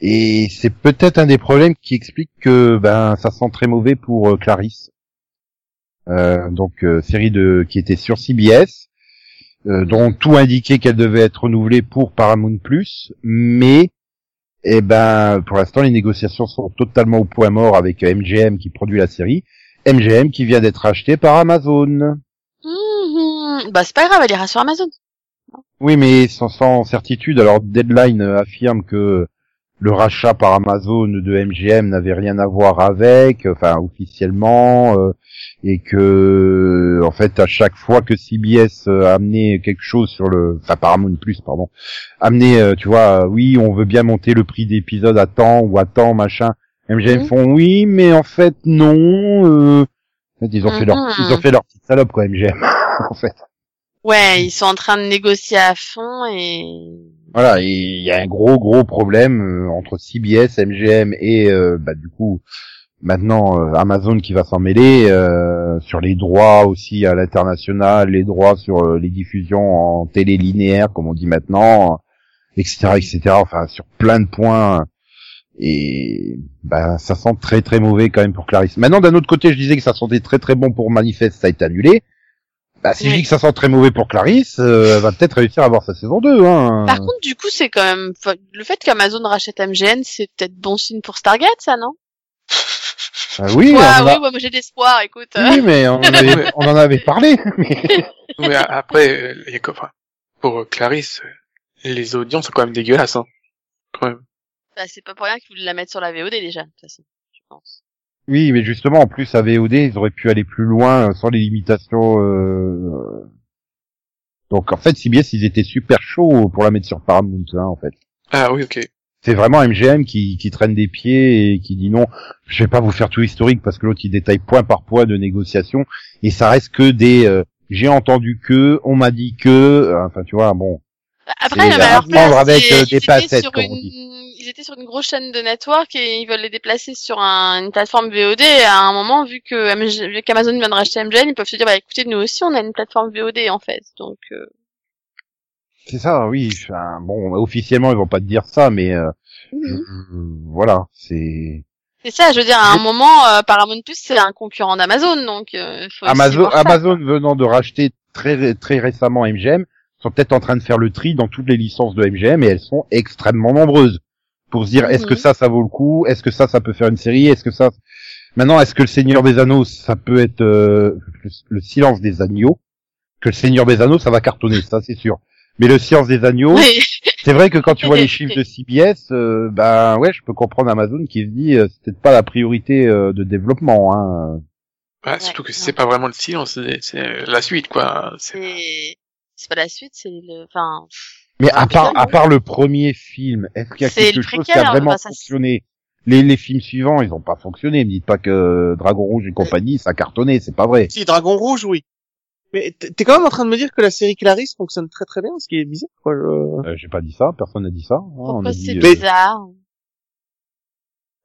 Et c'est peut-être un des problèmes qui explique que ben ça sent très mauvais pour euh, Clarisse. Euh, donc euh, série de qui était sur CBS, euh, dont tout indiquait qu'elle devait être renouvelée pour Paramount Plus, mais eh ben pour l'instant les négociations sont totalement au point mort avec euh, MGM qui produit la série. MGM qui vient d'être acheté par Amazon. Mhm. Bah c'est pas grave, elle ira sur Amazon. Oui, mais sans, sans certitude. Alors, Deadline euh, affirme que le rachat par Amazon de MGM n'avait rien à voir avec, enfin officiellement, euh, et que en fait à chaque fois que CBS euh, a amené quelque chose sur le, enfin Paramount Plus, pardon, amené, euh, tu vois, euh, oui, on veut bien monter le prix d'épisode à temps ou à temps, machin. MGM Mhm. font oui, mais en fait non. euh, en fait, ils ont fait leur, Mhm. ils ont fait leur petite salope quoi, MGM, *laughs* en fait. Ouais, ils sont en train de négocier à fond et Voilà, il y a un gros gros problème euh, entre CBS, MGM et euh, bah, du coup maintenant euh, Amazon qui va s'en mêler euh, sur les droits aussi à l'international, les droits sur euh, les diffusions en télé linéaire comme on dit maintenant, etc. etc. Enfin sur plein de points et bah ça sent très très mauvais quand même pour Clarisse. Maintenant d'un autre côté je disais que ça sentait très très bon pour Manifest, ça a été annulé. Bah, si je dis que ça sent très mauvais pour Clarisse, euh, elle va peut-être réussir à avoir sa saison 2. Hein. Par contre, du coup, c'est quand même le fait qu'Amazon rachète MGN, c'est peut-être bon signe pour Stargate, ça, non? Ah oui, Ouais, oui, a- ouais, moi j'ai l'espoir. Écoute, oui, mais on en avait, *laughs* on en avait parlé. *laughs* mais- après, euh, il y a quoi- enfin, pour euh, Clarisse, euh, les audiences sont quand même dégueulasses, hein. Quand même. bah, c'est pas pour rien qu'ils voulaient la mettre sur la VOD déjà, de toute façon, je pense. Oui, mais justement, en plus, à VOD, ils auraient pu aller plus loin euh, sans les limitations. euh, Donc, en fait, CBS, ils étaient super chauds pour la mettre sur Paramount, hein, en fait. Ah oui, ok. C'est vraiment MGM qui, qui traîne des pieds et qui dit non, je vais pas vous faire tout historique parce que l'autre il détaille point par point de négociation et ça reste que des euh, j'ai entendu que, on m'a dit que, euh, enfin tu vois, bon. Après, à leur place, avec, euh, ils des étaient sur comme une- on dit. Ils étaient sur une grosse chaîne de network et ils veulent les déplacer sur un- une plateforme VOD. Et à un moment, vu que vu qu'Amazon vient de racheter MGN, ils peuvent se dire, bah écoutez, nous aussi, on a une plateforme VOD en fait. Donc, euh, C'est ça, oui. Enfin, bon, officiellement ils vont pas te dire ça, mais euh, je- voilà, c'est c'est ça. Je veux dire, à un moment, euh, Paramount Plus, c'est un concurrent d'Amazon, donc euh, faut Amazon. ça, Amazon venant de racheter très très récemment MGM sont peut-être en train de faire le tri dans toutes les licences de MGM et elles sont extrêmement nombreuses pour se dire est-ce que Mhm. ça ça vaut le coup, est-ce que ça ça peut faire une série, est-ce que ça maintenant est-ce que le Seigneur des Anneaux ça peut être euh, le, le silence des agneaux? Que le Seigneur des Anneaux ça va cartonner ça c'est sûr. Mais le silence des agneaux, Oui. c'est vrai que quand tu vois les *laughs* chiffres de CBS, euh, ben ouais, je peux comprendre Amazon qui se dit euh, c'est peut-être pas la priorité euh, de développement. Hein. Ouais, Ouais, surtout que c'est pas vraiment le silence, c'est c'est la suite, quoi. C'est- pas la suite, c'est le, enfin, Mais Ah, à part à part le premier film, est-ce qu'il y a quelque chose qui a vraiment enfin, ça, fonctionné? Les, les films suivants, ils ont pas fonctionné. Me dites pas que Dragon Rouge et compagnie, ça a cartonné, c'est pas vrai. Si, Dragon Rouge, oui. Mais t'es t'es quand même en train de me dire que la série Clarisse fonctionne très très bien, ce qui est bizarre, quoi. je- Euh, J'ai pas dit ça, personne n'a dit ça. hein, on pourquoi a c'est euh, bizarre?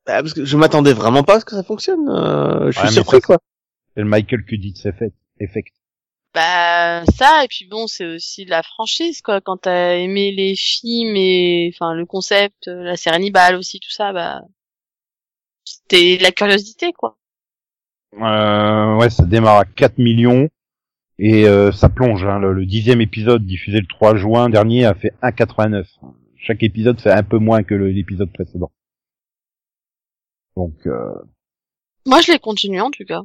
Bah, parce que je m'attendais vraiment pas à ce que ça fonctionne. euh, je suis Ouais, surpris, ça, quoi. c'est le Michael Kuditz effect. Bah ça et puis bon c'est aussi la franchise quoi quand t'as aimé les films et enfin le concept euh, la série Hannibal aussi tout ça bah c'était de la curiosité quoi Euh, ouais, ça démarre à 4 millions et euh, ça plonge. Hein. Le, le dixième épisode diffusé le 3 juin dernier a fait 1,89. Chaque épisode fait un peu moins que l'épisode précédent. Donc, euh, moi je l'ai continué en tout cas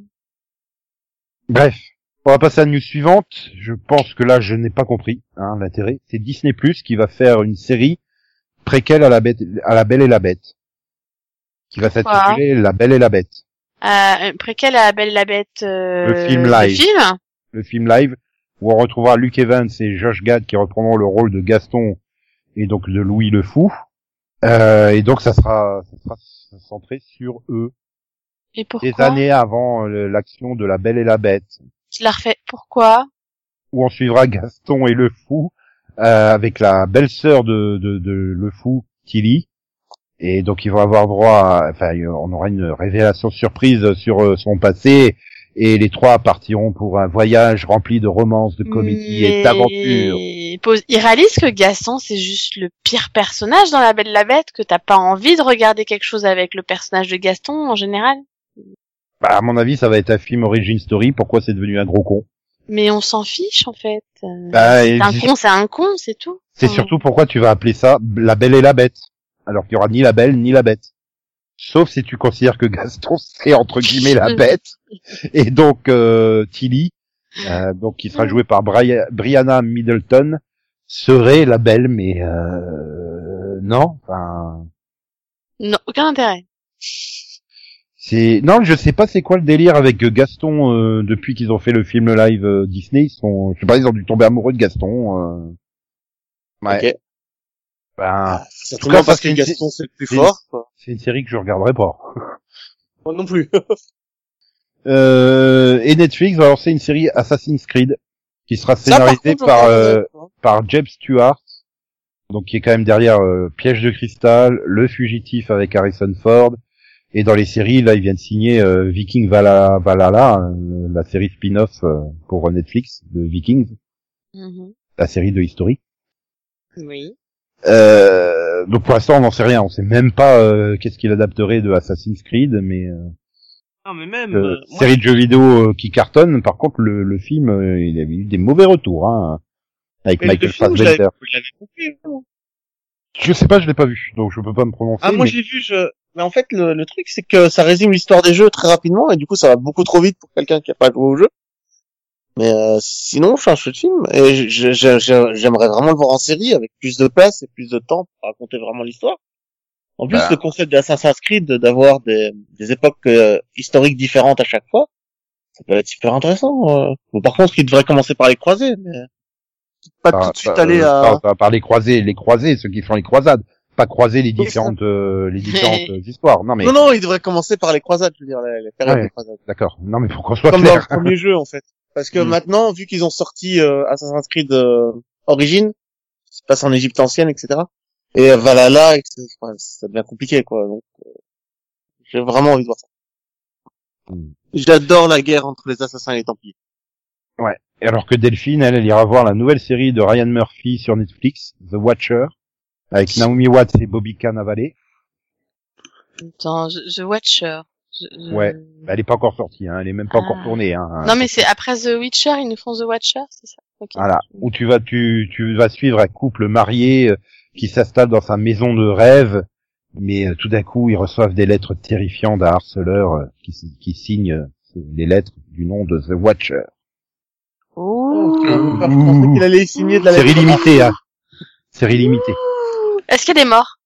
bref, on va passer à la news suivante. Je pense que là, je n'ai pas compris hein, l'intérêt. C'est Disney Plus qui va faire une série préquelle à la bête, à la Belle et la Bête, qui va s'intituler La Belle et la Bête. euh, préquel à la Belle et la Bête euh, Le film live. film? Le film live, où on retrouvera Luke Evans et Josh Gad qui reprendront le rôle de Gaston et donc de Louis le Fou. Euh, et donc ça sera, ça sera centré sur eux, et des pourquoi années avant euh, l'action de La Belle et la Bête, je la refais pourquoi? Où on suivra Gaston et le Fou euh, avec la belle-sœur de, de, de le Fou, Tilly. Et donc ils vont avoir droit, à, enfin on aura une révélation surprise sur euh, son passé. Et les trois partiront pour un voyage rempli de romances, de comédies et d'aventures. Il réalise que Gaston c'est juste le pire personnage dans La Belle et la Bête que t'as pas envie de regarder quelque chose avec le personnage de Gaston en général Bah, à mon avis, ça va être un film origin story. Pourquoi c'est devenu un gros con? Mais on s'en fiche en fait. Bah, c'est un con, c'est un con, c'est tout. C'est Enfin, surtout pourquoi tu vas appeler ça La Belle et la Bête, alors qu'il y aura ni la Belle ni la Bête. Sauf si tu considères que Gaston c'est entre guillemets la *laughs* Bête et donc euh, Tilly, euh, donc qui sera jouée par Bri- Brianna Middleton, serait la Belle, mais euh, non. Enfin, Non, aucun intérêt. C'est non, je sais pas c'est quoi le délire avec Gaston euh, depuis qu'ils ont fait le film live euh, Disney. Ils sont, je sais pas, ils ont dû tomber amoureux de Gaston. euh. Ouais. Ben, Certainement ça, parce c'est que une- Gaston c'est le plus fort, c'est une série que je regarderai pas. *laughs* Moi non plus. *laughs* Euh, et Netflix va lancer une série Assassin's Creed qui sera Ça, par scénarisée contre, par euh, pas. par Jeb Stewart, donc qui est quand même derrière euh, Piège de cristal, Le fugitif avec Harrison Ford, et dans les séries là il vient de signer euh, Viking Valhalla, Valhalla euh, la série spin-off euh, pour Netflix de Vikings, Mhm. la série de History. Oui. Euh, donc pour l'instant on n'en sait rien, on sait même pas euh, qu'est-ce qu'il adapterait de Assassin's Creed, mais euh, Non, mais même, euh, moi, série de jeux vidéo euh, qui cartonne. Par contre, le, le film, euh, il a eu des mauvais retours, hein, avec mais Michael film, je l'avais Fassbender. Je sais pas, je l'ai pas vu, donc je peux pas me prononcer. Ah, moi, mais- l'ai vu, je... Mais en fait, le, le truc, c'est que ça résume l'histoire des jeux très rapidement, et du coup, ça va beaucoup trop vite pour quelqu'un qui a pas joué au jeu. Mais euh, sinon, je change de film, et j'aimerais vraiment le voir en série, avec plus de place et plus de temps pour raconter vraiment l'histoire. En plus, Bah. le concept d'Assassin's Creed, d'avoir des, des époques euh, historiques différentes à chaque fois, ça peut être super intéressant. euh. Bon, par contre, il devrait commencer par les croisés, mais pas tout de suite aller euh, à... pas par les croisés, les croisés, ceux qui font les croisades, pas croiser les différentes, euh, les *laughs* différentes euh, histoires. Non mais, Non, non, il devrait commencer par les croisades, je veux dire, les, les périodes Ouais. des croisades. d'accord. Non mais faut qu'on soit Comme dans clair. le premier jeu, en fait. Parce que Mm. maintenant, vu qu'ils ont sorti euh, Assassin's Creed euh, Origin, qui se passe en Égypte ancienne, etc. Et euh, Valhalla, etc., enfin, ça devient compliqué, quoi. Donc, euh, j'ai vraiment envie de voir ça. Mm. J'adore la guerre entre les assassins et les templiers. Et alors que Delphine, elle, elle ira voir la nouvelle série de Ryan Murphy sur Netflix, The Watcher, avec Naomi Watts et Bobby Cannavale. Attends, The Watcher. Je- Ouais. Bah, elle est pas encore sortie, hein. Elle est même pas Ah. encore tournée, hein. Non, mais c'est après The Witcher, ils nous font The Watcher, c'est ça? Ok. Voilà. Où tu vas, tu, tu vas suivre un couple marié euh, qui s'installe dans sa maison de rêve, mais euh, tout d'un coup, ils reçoivent des lettres terrifiantes d'un harceleur qui, qui signe euh, les lettres du nom de The Watcher. Ouh. Je pensais qu'il allait signer de la Série limitée, hein. Série limitée. Est-ce qu'il y a des morts?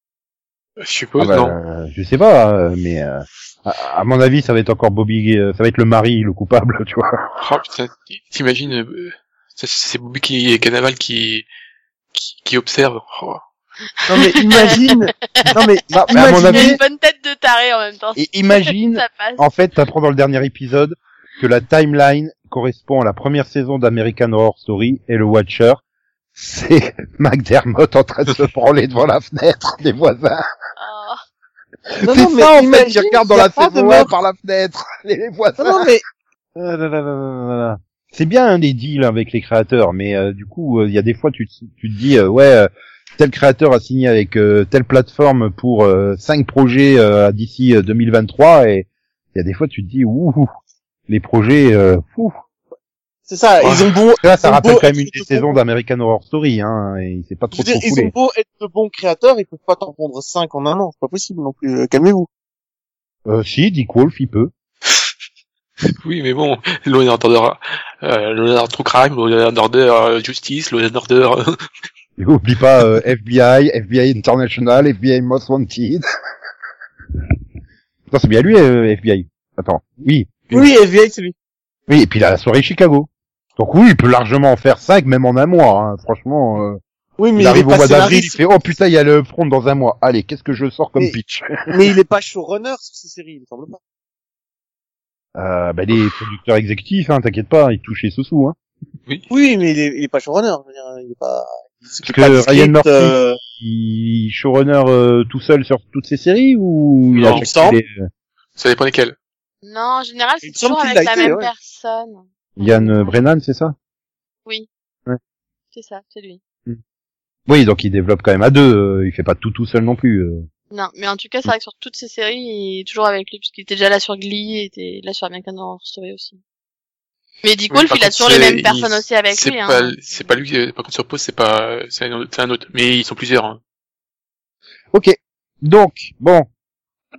Je suppose, Ah bah, non. euh, je sais pas, euh, mais euh, à, à mon avis, ça va être encore Bobby, euh, ça va être le mari, le coupable, *laughs* tu vois. Oh putain, t'imagines, euh, c'est Bobby qui et Cannibal qui, qui, qui observe. Oh. Non mais imagine. *laughs* non mais mais à mon avis, une bonne tête de taré en même temps. et imagine, *laughs* en fait, t'apprends dans le dernier épisode que la timeline correspond à la première saison d'American Horror Story et le Watcher, c'est *laughs* McDermott en train de se branler devant la fenêtre des voisins. Oh. C'est non, mais ça, en fait, qui regarde dans la saison mort. 1 par la fenêtre, les, *laughs* les voisins. Non, non mais Ah. C'est bien un des deals avec les créateurs, mais euh, du coup, euh, il y a des fois, tu, te- tu te dis, euh, ouais, euh, tel créateur a signé avec euh, telle plateforme pour euh, cinq projets euh, d'ici euh, 2023, et il y a des fois, tu te dis, ouh, les projets, euh. C'est ça. Ouais. Ils ont beau. Là, ça rappelle beau quand même une des de saisons d'American Horror Story, hein, et c'est pas Je trop veux dire, trop ils ont beau être de bons créateurs, ils peuvent pas t'en pondre 5 en un an. C'est pas possible non plus. Euh, Calmez-vous. Euh, si, Dick Wolf, il peut. *laughs* Oui, mais bon, Law Order, euh, Law True Crime, Law Order euh, Justice, Law Order... euh, *laughs* Et oublie pas euh, FBI, FBI International, FBI Most Wanted. *laughs* non, c'est bien lui, euh, FBI. Attends, oui, Oui, FBI, c'est lui. Oui, et puis il la soirée Chicago. Donc oui, il peut largement en faire 5, même en un mois. hein. Franchement, euh, Oui, mais il arrive au mois d'avril, il fait « Oh putain, il y a le front dans un mois. Allez, qu'est-ce que je sors comme Mais- pitch *laughs* Mais il est pas showrunner sur ces séries, il me semble pas. euh, bah, Les producteurs exécutifs, hein, t'inquiète pas, ils touchent les sous-sous. Hein. Oui, mais il est, il est pas showrunner. je veux dire, Il est pas. Il s'occupe que Ryan Murphy- euh, Il showrunner euh, tout seul sur toutes ces séries ou il a euh, Ça dépend lesquels. Non, en général, c'est toujours avec l'a la été, même ouais. personne. Yann Brennan, c'est ça? Oui. Ouais. C'est ça, c'est lui. Oui, donc il développe quand même à deux. euh, il fait pas tout tout seul non plus. euh. Non, mais en tout cas, c'est vrai que sur toutes ces séries, il est toujours avec lui, puisqu'il était déjà là sur Glee, et était là sur American Horror Story aussi. Mais Dick Wolf, il a toujours les mêmes il- personnes aussi avec lui. pas, Hein. c'est pas lui, qui- par contre sur Pause, c'est pas, c'est un, autre- c'est un autre. Mais ils sont plusieurs. Hein. Ok, donc bon,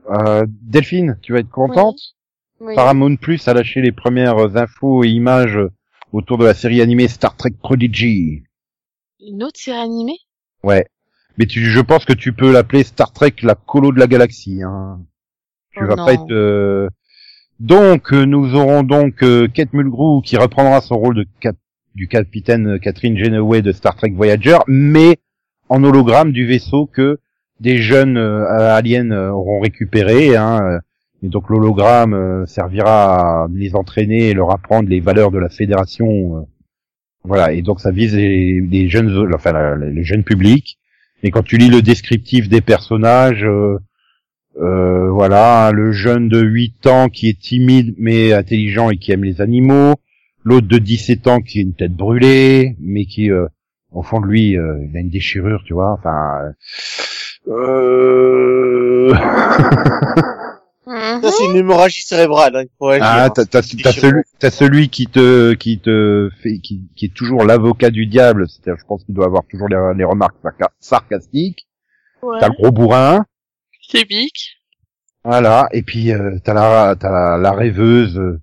euh, Delphine, tu vas être contente? Oui. Paramount Plus a lâché les premières infos et images autour de la série animée Star Trek Prodigy. Une autre série animée? Ouais. Mais tu, je pense que tu peux l'appeler Star Trek la colo de la galaxie. Hein. Tu Oh vas non. pas être. euh, Donc euh, nous aurons donc euh, Kate Mulgrew qui reprendra son rôle de cap... du capitaine Catherine Janeway de Star Trek Voyager, mais en hologramme du vaisseau que des jeunes euh, aliens euh, auront récupéré. Hein, euh, et donc l'hologramme euh, servira à les entraîner et leur apprendre les valeurs de la fédération. euh, voilà, et donc ça vise les, jeunes, enfin les jeunes publics. Et quand tu lis le descriptif des personnages, euh, euh, voilà, le jeune de 8 ans qui est timide mais intelligent et qui aime les animaux, l'autre de 17 ans qui a une tête brûlée, mais qui, euh, au fond de lui, il a une déchirure, tu vois, enfin... Euh... *laughs* *laughs* Mhm. Ça, c'est une hémorragie cérébrale. Hein, agir, Ah, t'as, t'as, t'as celui, t'as celui qui te, qui te fait, qui, qui est toujours l'avocat du diable. C'est-à-dire, je pense qu'il doit avoir toujours les, les remarques sarca- sarcastiques. Ouais. T'as le gros bourrin. C'est bic. Voilà. Et puis, euh, t'as la, t'as la, la rêveuse euh,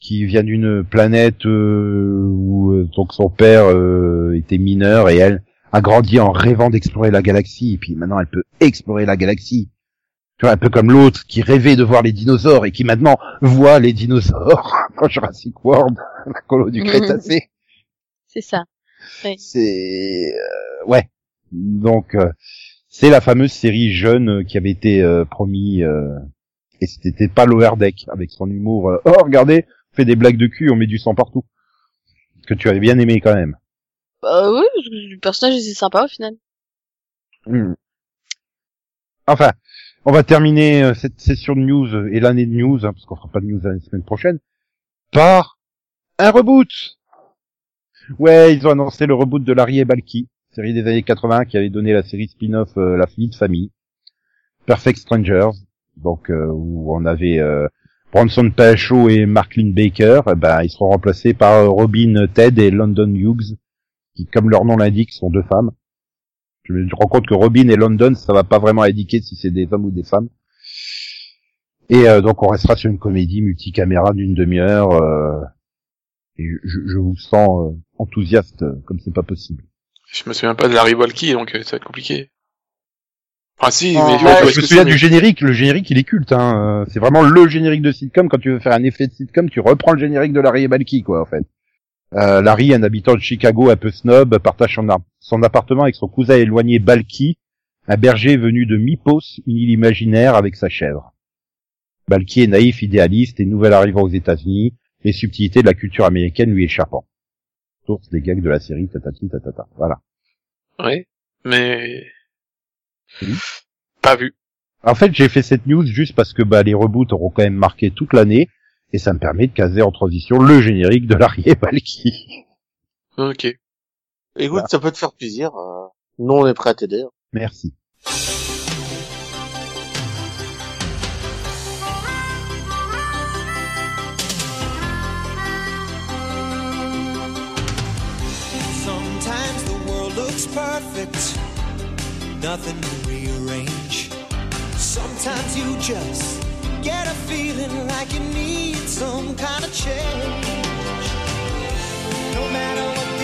qui vient d'une planète euh, où euh, donc son père euh, était mineur et elle a grandi en rêvant d'explorer la galaxie. Et puis maintenant, elle peut explorer la galaxie. Tu vois, un peu comme l'autre qui rêvait de voir les dinosaures et qui maintenant voit les dinosaures *laughs* quand Jurassic World, *laughs* la colo du. Crétacé. *laughs* C'est ça. C'est euh, ouais. Donc euh, c'est la fameuse série jeune euh, qui avait été euh, promis euh, et c'était pas Lower Deck avec son humour. euh, oh regardez, on fait des blagues de cul, on met du sang partout. Que tu avais bien aimé quand même. Bah oui, le personnage était sympa au final. Hmm. Enfin, on va terminer euh, cette session de news euh, et l'année de news, hein, parce qu'on fera pas de news la semaine prochaine, par un reboot. Ouais, ils ont annoncé le reboot de Larry et Balky, série des années 80 qui avait donné la série spin-off euh, La vie de famille, Perfect Strangers. donc où on avait euh, Bronson et Marklin Baker, eh ben ils seront remplacés par Robin Ted et London Hughes, qui, comme leur nom l'indique, sont deux femmes. Je me rends compte que Robin et London, ça va pas vraiment indiquer si c'est des hommes ou des femmes. Et euh, donc on restera sur une comédie multicaméra d'une demi-heure. euh, et je, je vous sens euh, enthousiaste euh, comme c'est pas possible. Je me souviens pas de Larry Walkie, donc euh, ça va être compliqué. Enfin si, Ah, mais ouais, je me souviens du générique, le générique il est culte. Hein. C'est vraiment le générique de sitcom. Quand tu veux faire un effet de sitcom, tu reprends le générique de Larry et Balky, quoi, en fait. Euh, Larry, un habitant de Chicago un peu snob, partage son, a- son appartement avec son cousin éloigné Balky, un berger venu de Mipos, une île imaginaire avec sa chèvre. Balky est naïf, idéaliste et nouvel arrivant aux États-Unis, les subtilités de la culture américaine lui échappant. Source des gags de la série, tatati tatata. Voilà. Ouais, mais... Oui. Pas vu. En fait, j'ai fait cette news juste parce que bah, les reboots auront quand même marqué toute l'année, et ça me permet de caser en transition le générique de Larry et Balky. Ok. Écoute, Voilà. ça peut te faire plaisir. euh, nous, on est prêts à t'aider. Merci. Sometimes the world looks perfect, nothing to rearrange. Sometimes you just get a feeling like you need some kind of change. No matter what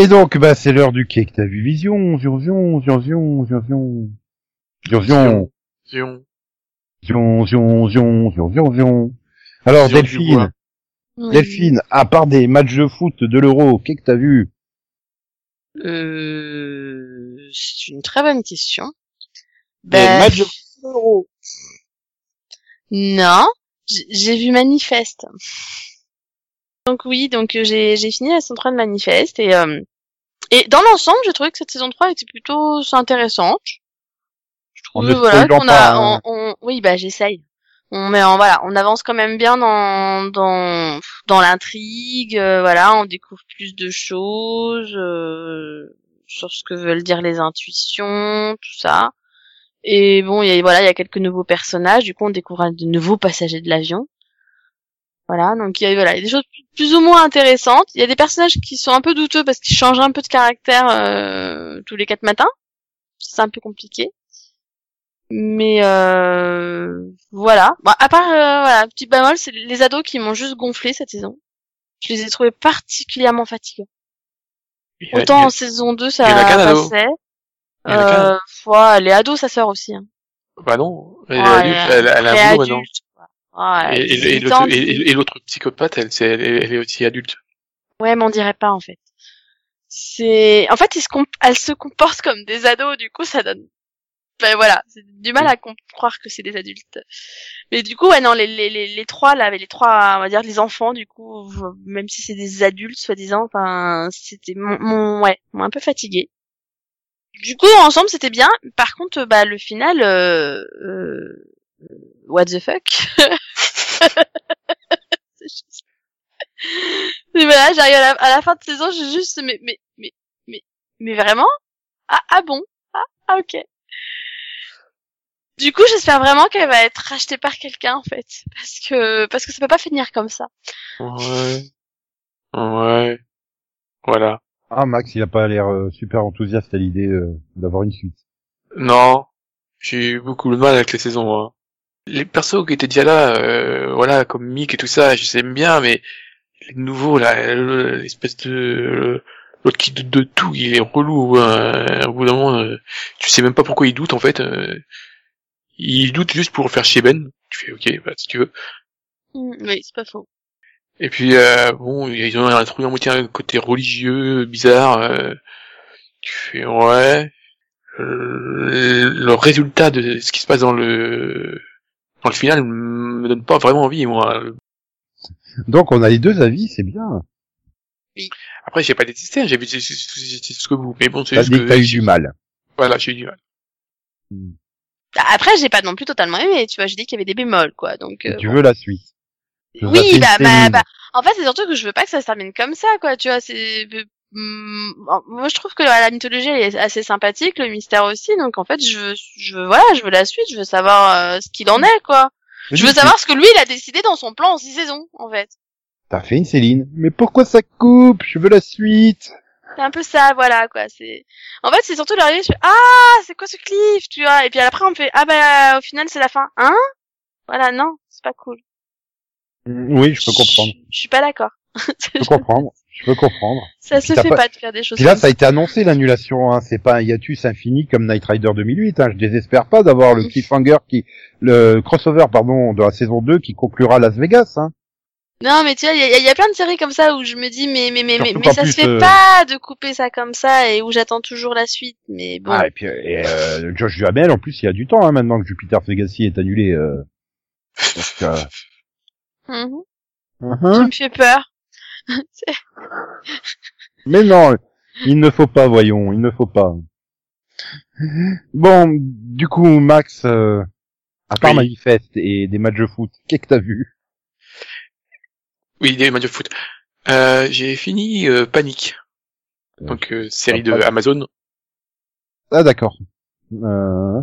Et donc, bah, c'est l'heure du quai que t'as vu Vision, Zion, Zion, Zion, Zion, Zion, Zion, Zion, Zion, Zion. Zion, Zion, Zion, Zion, Zion, Zion. Alors, Delphine. Delphine, à part des matchs de foot de l'Euro, qu'est-ce que t'as vu? Euh, c'est une très bonne question. Des Ben, matchs de foot. Non, j- j'ai vu Manifeste. Donc oui, donc euh, j'ai j'ai fini la saison 3 de Manifeste et euh, et dans l'ensemble, j'ai trouvé que cette saison 3 était plutôt intéressante. Je trouve voilà qu'on a hein. on, on- oui, bah j'essaye. On mais en, voilà, on avance quand même bien dans dans dans l'intrigue, euh, voilà, on découvre plus de choses euh, sur ce que veulent dire les intuitions, tout ça. Et bon, il y a, voilà, il y a quelques nouveaux personnages. Du coup, on découvre de nouveaux passagers de l'avion. Voilà, donc il y a, voilà, il y a des choses plus ou moins intéressantes. Il y a des personnages qui sont un peu douteux parce qu'ils changent un peu de caractère euh, tous les quatre matins. C'est un peu compliqué. Mais euh, voilà. Bon, à part, euh, voilà, petit bémol, c'est les ados qui m'ont juste gonflé cette saison. Je les ai trouvés particulièrement fatigants. A- Autant en saison 2, il y ça passait. Euh, ouais, les ados, ça sort aussi. Hein. Bah non, elle est adulte, elle, elle a un très boulot maintenant. Et, et- et 18 l'autre, psychopathe, elle, est- elle est aussi adulte. Ouais, mais on dirait pas en fait. C'est, en fait, ils se comp- elles se comportent comme des ados, du coup, ça donne. Ben voilà, c'est du mal à com- croire que c'est des adultes. Mais du coup, ouais, non, les, les, les, les trois là, les trois, on va dire les enfants, du coup, même si c'est des adultes soi-disant, enfin, c'était mon, mon, ouais, un peu fatigué. Du coup, ensemble, c'était bien. Par contre, bah, le final, euh, euh, what the fuck? C'est juste- Et voilà, j'arrive à la, à la fin de saison, j'ai juste, mais, mais, mais, mais, mais vraiment? Ah, ah bon? Ah, ah, ok. Du coup, j'espère vraiment qu'elle va être rachetée par quelqu'un, en fait. Parce que, parce que ça peut pas finir comme ça. Ouais. Ouais. Voilà. Ah, Max, il a pas l'air euh, super enthousiaste à l'idée euh, d'avoir une suite. Non. J'ai eu beaucoup de mal avec les saisons, moi. Les persos qui étaient déjà là, euh, voilà, comme Mick et tout ça, je les aime bien, mais les nouveaux, là, le- l'espèce de, l'autre qui doute de tout, il est relou, euh, au bout d'un moment, euh, tu sais même pas pourquoi il doute, en fait, euh, il doute juste pour faire chier Ben. Tu fais ok, bah, si tu veux. Mm, Oui, c'est pas faux. Et puis euh, bon, ils ont introduit un moitié un côté religieux bizarre. euh, tu fais ouais. Euh, Le résultat de ce qui se passe dans le dans le final me donne pas vraiment envie moi. Donc on a les deux avis, c'est bien. Après j'ai pas détesté, j'ai vu ce que vous. Mais bon, c'est juste dit que t'as eu du mal. voilà, j'ai eu du mal. Bah, Après, j'ai pas non plus totalement aimé, tu vois, j'ai dit qu'il y avait des bémols, quoi, donc... euh, Tu veux la suite. Oui, bah, bah, bah, en fait, c'est surtout que je veux pas que ça se termine comme ça, quoi, tu vois, c'est... Bon, moi, je trouve que la mythologie elle est assez sympathique, le mystère aussi, donc en fait, je veux, je veux, voilà, je veux la suite, je veux savoir euh, ce qu'il en est, quoi. Je veux savoir ce que lui, il a décidé dans son plan en six saisons, en fait. T'as fait une Céline. Mais pourquoi ça coupe? Je veux la suite. C'est un peu ça, voilà, quoi. C'est, en fait, c'est surtout l'arrivée, je fais, ah, c'est quoi ce cliff, tu vois. Et puis après, on me fait, ah bah, au final, c'est la fin. Hein? Voilà, non, c'est pas cool. Mm, Oui, je peux comprendre. Je, je suis pas d'accord. *laughs* Je peux comprendre. Je peux comprendre. ça se fait pas- pas... de faire des choses Puis là, comme ça a été annoncé l'annulation. Hein. C'est pas un hiatus infini comme Night Rider 2008. Hein. Je désespère pas d'avoir le cliffhanger qui, le crossover pardon de la saison 2 qui conclura Las Vegas. Hein. Non, mais tu vois, il y, a- il y a plein de séries comme ça où je me dis, mais, mais, mais, mais, Surtout mais ça plus, se fait euh, pas de couper ça comme ça et où j'attends toujours la suite. Mais bon. Ah, et puis et, euh, Josh Duhamel, en plus, il y a du temps hein, maintenant que Jupiter's Legacy est annulé. Euh... Donc, euh... *laughs* Mhm. uh-huh. Tu me fais peur. *laughs* Mais non, il ne faut pas, voyons, il ne faut pas. Bon, du coup, Max, euh, à part Oui. Manifest et des matchs de foot, qu'est-ce que t'as vu? Oui, des matchs de foot. Euh, j'ai fini euh, Panic, donc euh, série de Amazon. Ah, d'accord. Euh...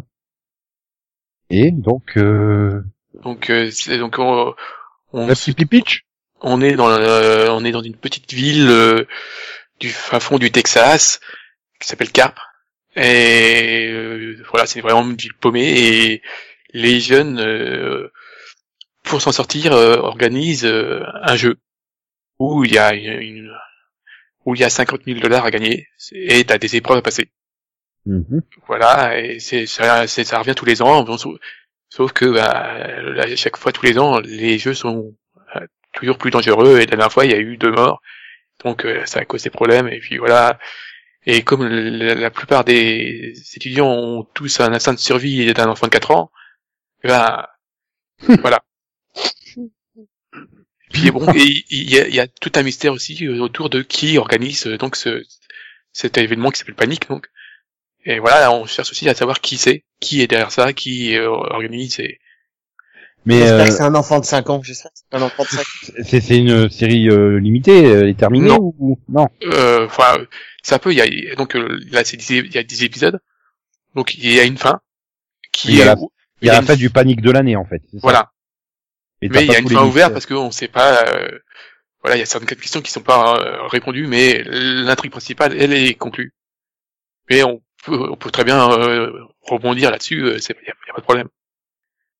Et donc, euh... Donc euh, donc on, on, la petite pitch on est dans le- on est dans une petite ville euh, du fin fond du Texas qui s'appelle Carp. Et euh, voilà c'est vraiment une ville paumée. Et les jeunes euh, pour s'en sortir euh, organisent euh, un jeu où il y a une, où il y a 50 000 dollars à gagner. Et t'as des épreuves à passer. Mhm. voilà et c'est ça, ça revient tous les ans. Bon, sauf, que bah, à chaque fois tous les ans les jeux sont euh, toujours plus dangereux. Et la dernière fois il y a eu deux morts. Donc euh, ça cause des problèmes. Et puis voilà. Et comme la, la plupart des étudiants ont tous un instinct de survie d'un enfant de 4 ans eh ben *laughs* voilà. Puis bon il y a, y a tout un mystère aussi autour de qui organise euh, donc ce cet événement qui s'appelle Panique donc. Et voilà, on cherche aussi à savoir qui c'est, qui est derrière ça, qui euh, organise. Et... Mais J'espère euh, que c'est un enfant de 5 ans. J'espère que c'est un enfant de 5 ans. c'est c'est une série euh, limitée, elle est terminée Non. ou non? Euh, Enfin, c'est un peu. Il y a donc euh, là, c'est dix- il y a 10 épisodes, donc il y a une fin qui il y a est la- Il y a il la une- fin du panique de l'année en fait. c'est ça Voilà, Et mais il y a une fin ouverte parce qu'on sait pas. euh, voilà, il y a certaines questions qui sont pas euh, répondues, mais l'intrigue principale, elle est conclue. Mais on peut, on peut très bien euh, rebondir là-dessus. euh, C'est y a, y a pas de problème.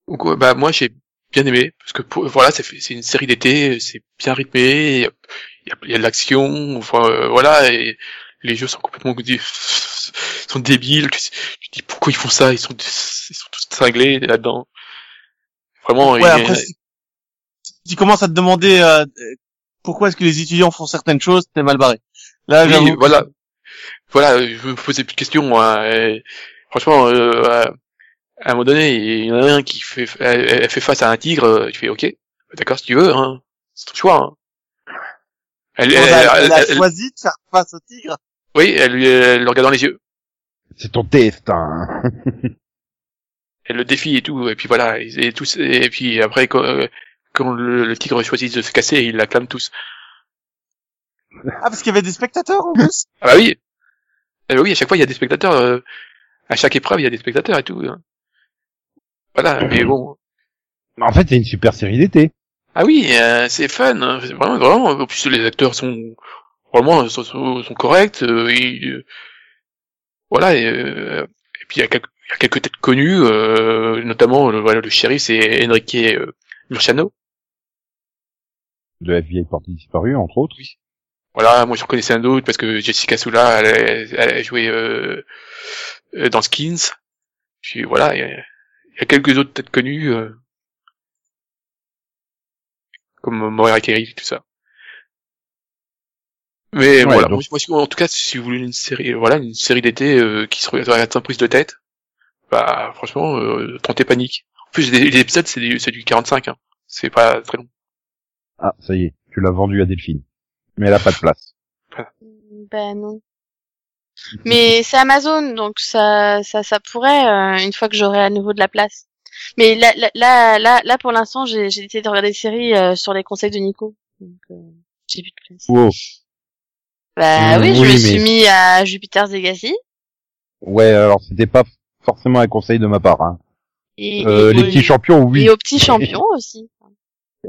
Donc bah moi j'ai bien aimé parce que pour- voilà c'est c'est une série d'été, c'est bien rythmé, il y a, y y de l'action, enfin euh, voilà et les jeux sont complètement *laughs* sont débiles. Tu, dis pourquoi ils font ça Ils sont ils sont tous cinglés là-dedans. Vraiment. Ouais, il après, si tu commences à te demander euh, pourquoi est-ce que les étudiants font certaines choses, t'es mal barré. Là, Oui, que- voilà. Voilà, je me posais plus de questions, moi. Et franchement, euh, à un moment donné, il y en a un qui fait, elle, elle fait face à un tigre, euh, tu fais OK, d'accord si tu veux, hein. C'est ton choix, hein. Elle, Elle, elle- a, elle- elle a elle- choisi de faire face au tigre? oui, elle, lui- elle le regarde dans les yeux. C'est ton destin. *laughs* Elle le défie et tout, et puis voilà, et, et tous, et puis après, quand, euh, quand le, le tigre choisit de se casser, il l'acclame tous. Ah, parce qu'il y avait des spectateurs en plus? Ah bah oui! Eh bah oui, à chaque fois, il y a des spectateurs, euh, à chaque épreuve, il y a des spectateurs et tout. hein. Voilà, mais bon, En fait, c'est une super série d'été. Ah oui, euh, c'est fun, hein, vraiment, vraiment. En plus, les acteurs sont vraiment sont, sont, sont corrects. euh, et, euh, voilà, et, euh, et puis il y a quelques, il y a quelques têtes connues, euh, notamment le, voilà, le shérif, c'est Enrique euh, Murciano. De la vieille portée disparue, entre autres. Voilà, moi je connaissais un autre parce que Jessica Soula, elle, elle, elle a joué dans Skins. Puis voilà, il y a, il y a quelques autres têtes connues, euh, comme Moira Kerry, tout ça. Mais Ouais, voilà, donc- moi, moi, en tout cas, si vous voulez une série, euh, voilà, une série d'été euh, qui se regarde sans prise de tête, bah franchement, euh, tentez panique. En plus, les, les épisodes, c'est du, c'est du 45, hein. c'est pas très long. Ah, ça y est, tu l'as vendu à Delphine. Mais elle a pas de place. Ben non. Mais c'est Amazon, donc ça, ça, ça pourrait euh, une fois que j'aurai à nouveau de la place. Mais là, là, là, là, pour l'instant, j'ai, j'ai essayé de regarder des séries euh, sur les conseils de Nico. Donc, euh, j'ai plus de place. Wow. Bah Mm, oui, je oui, me mais- suis mis à Jupiter's Legacy. Ouais, alors c'était pas forcément un conseil de ma part. Hein. Et, Euh, et- les et- petits champions, oui. Et aux petits champions aussi. Euh,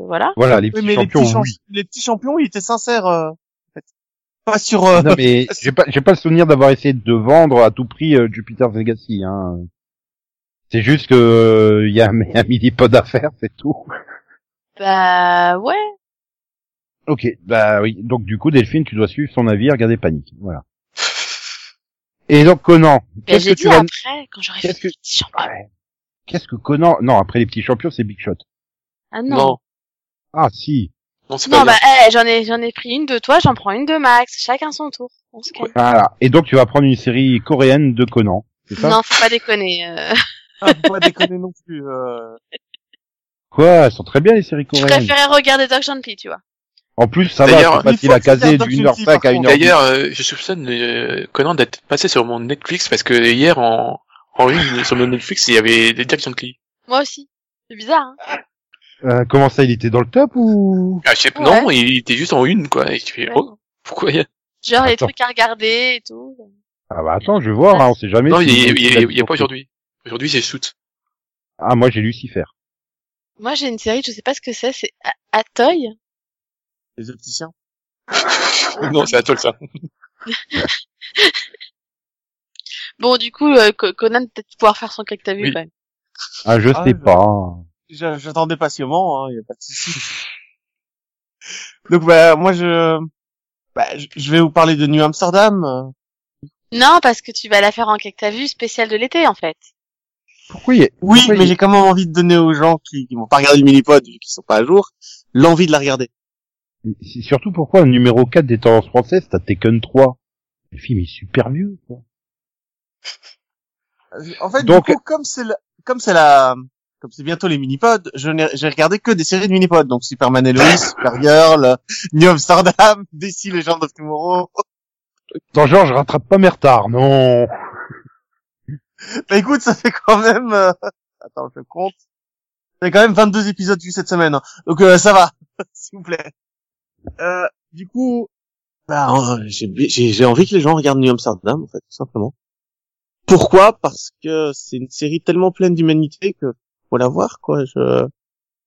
Voilà. Voilà, les Oui, petits mais les champions, petits, champ- oui. les petits champions, ils étaient sincères. Euh. Pas sur. euh, Non mais *laughs* j'ai pas j'ai pas le souvenir d'avoir essayé de vendre à tout prix euh, Jupiter's Legacy. Hein. C'est juste que euh, il y a un, un mini pod à faire, c'est tout. Bah ouais. Ok, bah oui. Donc du coup, Delphine, tu dois suivre son avis, regarder Panique. Voilà. *laughs* Et donc Conan, qu'est-ce j'ai que dit tu vas après, quand j'aurai fait qu'est-ce que- les petits champions. Ouais. Qu'est-ce que Conan Non, après les petits champions, c'est Big Shot. Ah non. Non, Ah si. Non, c'est pas Non, bien. bah, eh, j'en ai, j'en ai pris une de toi, j'en prends une de Max, chacun son tour. On se calme. Voilà. Et donc tu vas prendre une série coréenne de Conan. C'est ça? Non, faut pas déconner. euh. Ah, faut pas déconner non plus. Euh... Quoi? Elles sont très bien les séries Je coréennes. préférais regarder Doc Gently, tu vois. En plus, ça va, D'ailleurs, c'est facile à caser d'une Doc heure Gently, cinq par à une heure. D'ailleurs, euh, je soupçonne euh, Conan d'être passé sur mon Netflix parce que hier en en une sur mon Netflix il y avait des Jack Gently. Moi aussi. C'est bizarre, hein. Euh, comment ça, il était dans le top ou? Ah, je sais pas, Ouais. non, il était juste en une quoi. Et tu fais Ouais. oh pourquoi il y a... Genre, les trucs à regarder et tout. Ah bah attends, je vais voir, hein, on sait jamais. Non, il si- y, a- il y a- il y a pas aujourd'hui? Aujourd'hui c'est Shoot. Ah moi j'ai Lucifer. Moi, j'ai une série, je sais pas ce que c'est, c'est Atoy. Les opticiens. *laughs* non, c'est toi ça. *laughs* Bon, du coup, euh, Co- Conan peut-être pouvoir faire son que t'as vu Oui. quand même. Ah je Ah, sais pas. J'a- J'attendais patiemment, hein, y a pas de souci. Donc bah moi je, bah, je je vais vous parler de New Amsterdam. euh. Non, parce que tu vas la faire en que t'as vu spécial de l'été, en fait. Pourquoi il y a- Oui, pourquoi il y mais j'ai quand même envie de donner aux gens qui, qui vont pas regarder le mini-pod vu qu'ils sont pas à jour, l'envie de la regarder. c'est surtout pourquoi le numéro 4 des tendances françaises, t'as Taken 3. Le film est super vieux. Quoi. En fait, Donc- du coup, comme c'est la, comme c'est la, comme c'est bientôt les mini-pods, je n'ai, j'ai regardé que des séries de mini-pods, donc Superman et Lois, Supergirl, New Amsterdam, *laughs* DC Legend of Tomorrow. Attends genre je rattrape pas mes retards, non. *laughs* Bah écoute, ça fait quand même, euh, attends, je compte. Ça fait quand même 22 épisodes vus cette semaine, hein. donc euh, ça va, *laughs* s'il vous plaît. Euh, du coup, bah, j'ai, j'ai, j'ai envie que les gens regardent New Amsterdam, en fait, tout simplement. Pourquoi? Parce que c'est une série tellement pleine d'humanité que faut la voir, quoi. Je,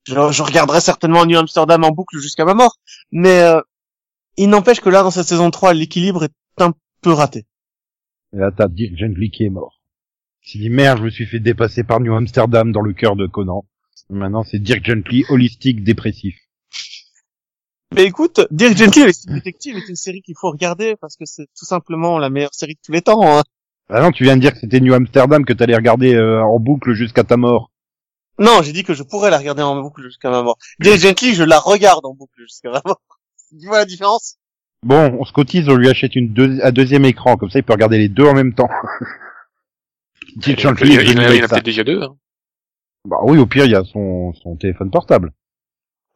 je, je regarderai certainement New Amsterdam en boucle jusqu'à ma mort, mais euh, il n'empêche que là, dans cette saison 3, l'équilibre est un peu raté. Et là t'as Dirk Gently qui est mort. Il s'est dit merde, je me suis fait dépasser par New Amsterdam dans le cœur de Conan. Maintenant c'est Dirk Gently holistique dépressif. Mais écoute, Dirk Gently avec Steve Detective est une série qu'il faut regarder parce que c'est tout simplement la meilleure série de tous les temps. Hein. Ah non, tu viens de dire que c'était New Amsterdam que t'allais regarder euh, en boucle jusqu'à ta mort. Non, j'ai dit que je pourrais la regarder en boucle jusqu'à ma mort. Dirk Gently, je la regarde en boucle jusqu'à ma mort. *laughs* Tu vois la différence? Bon, on se cotise, on lui achète une deux, un deuxième écran, comme ça il peut regarder les deux en même temps. *laughs* Il, il, en a- peut-être déjà deux. Hein. Bah oui, au pire, il y a son, son téléphone portable.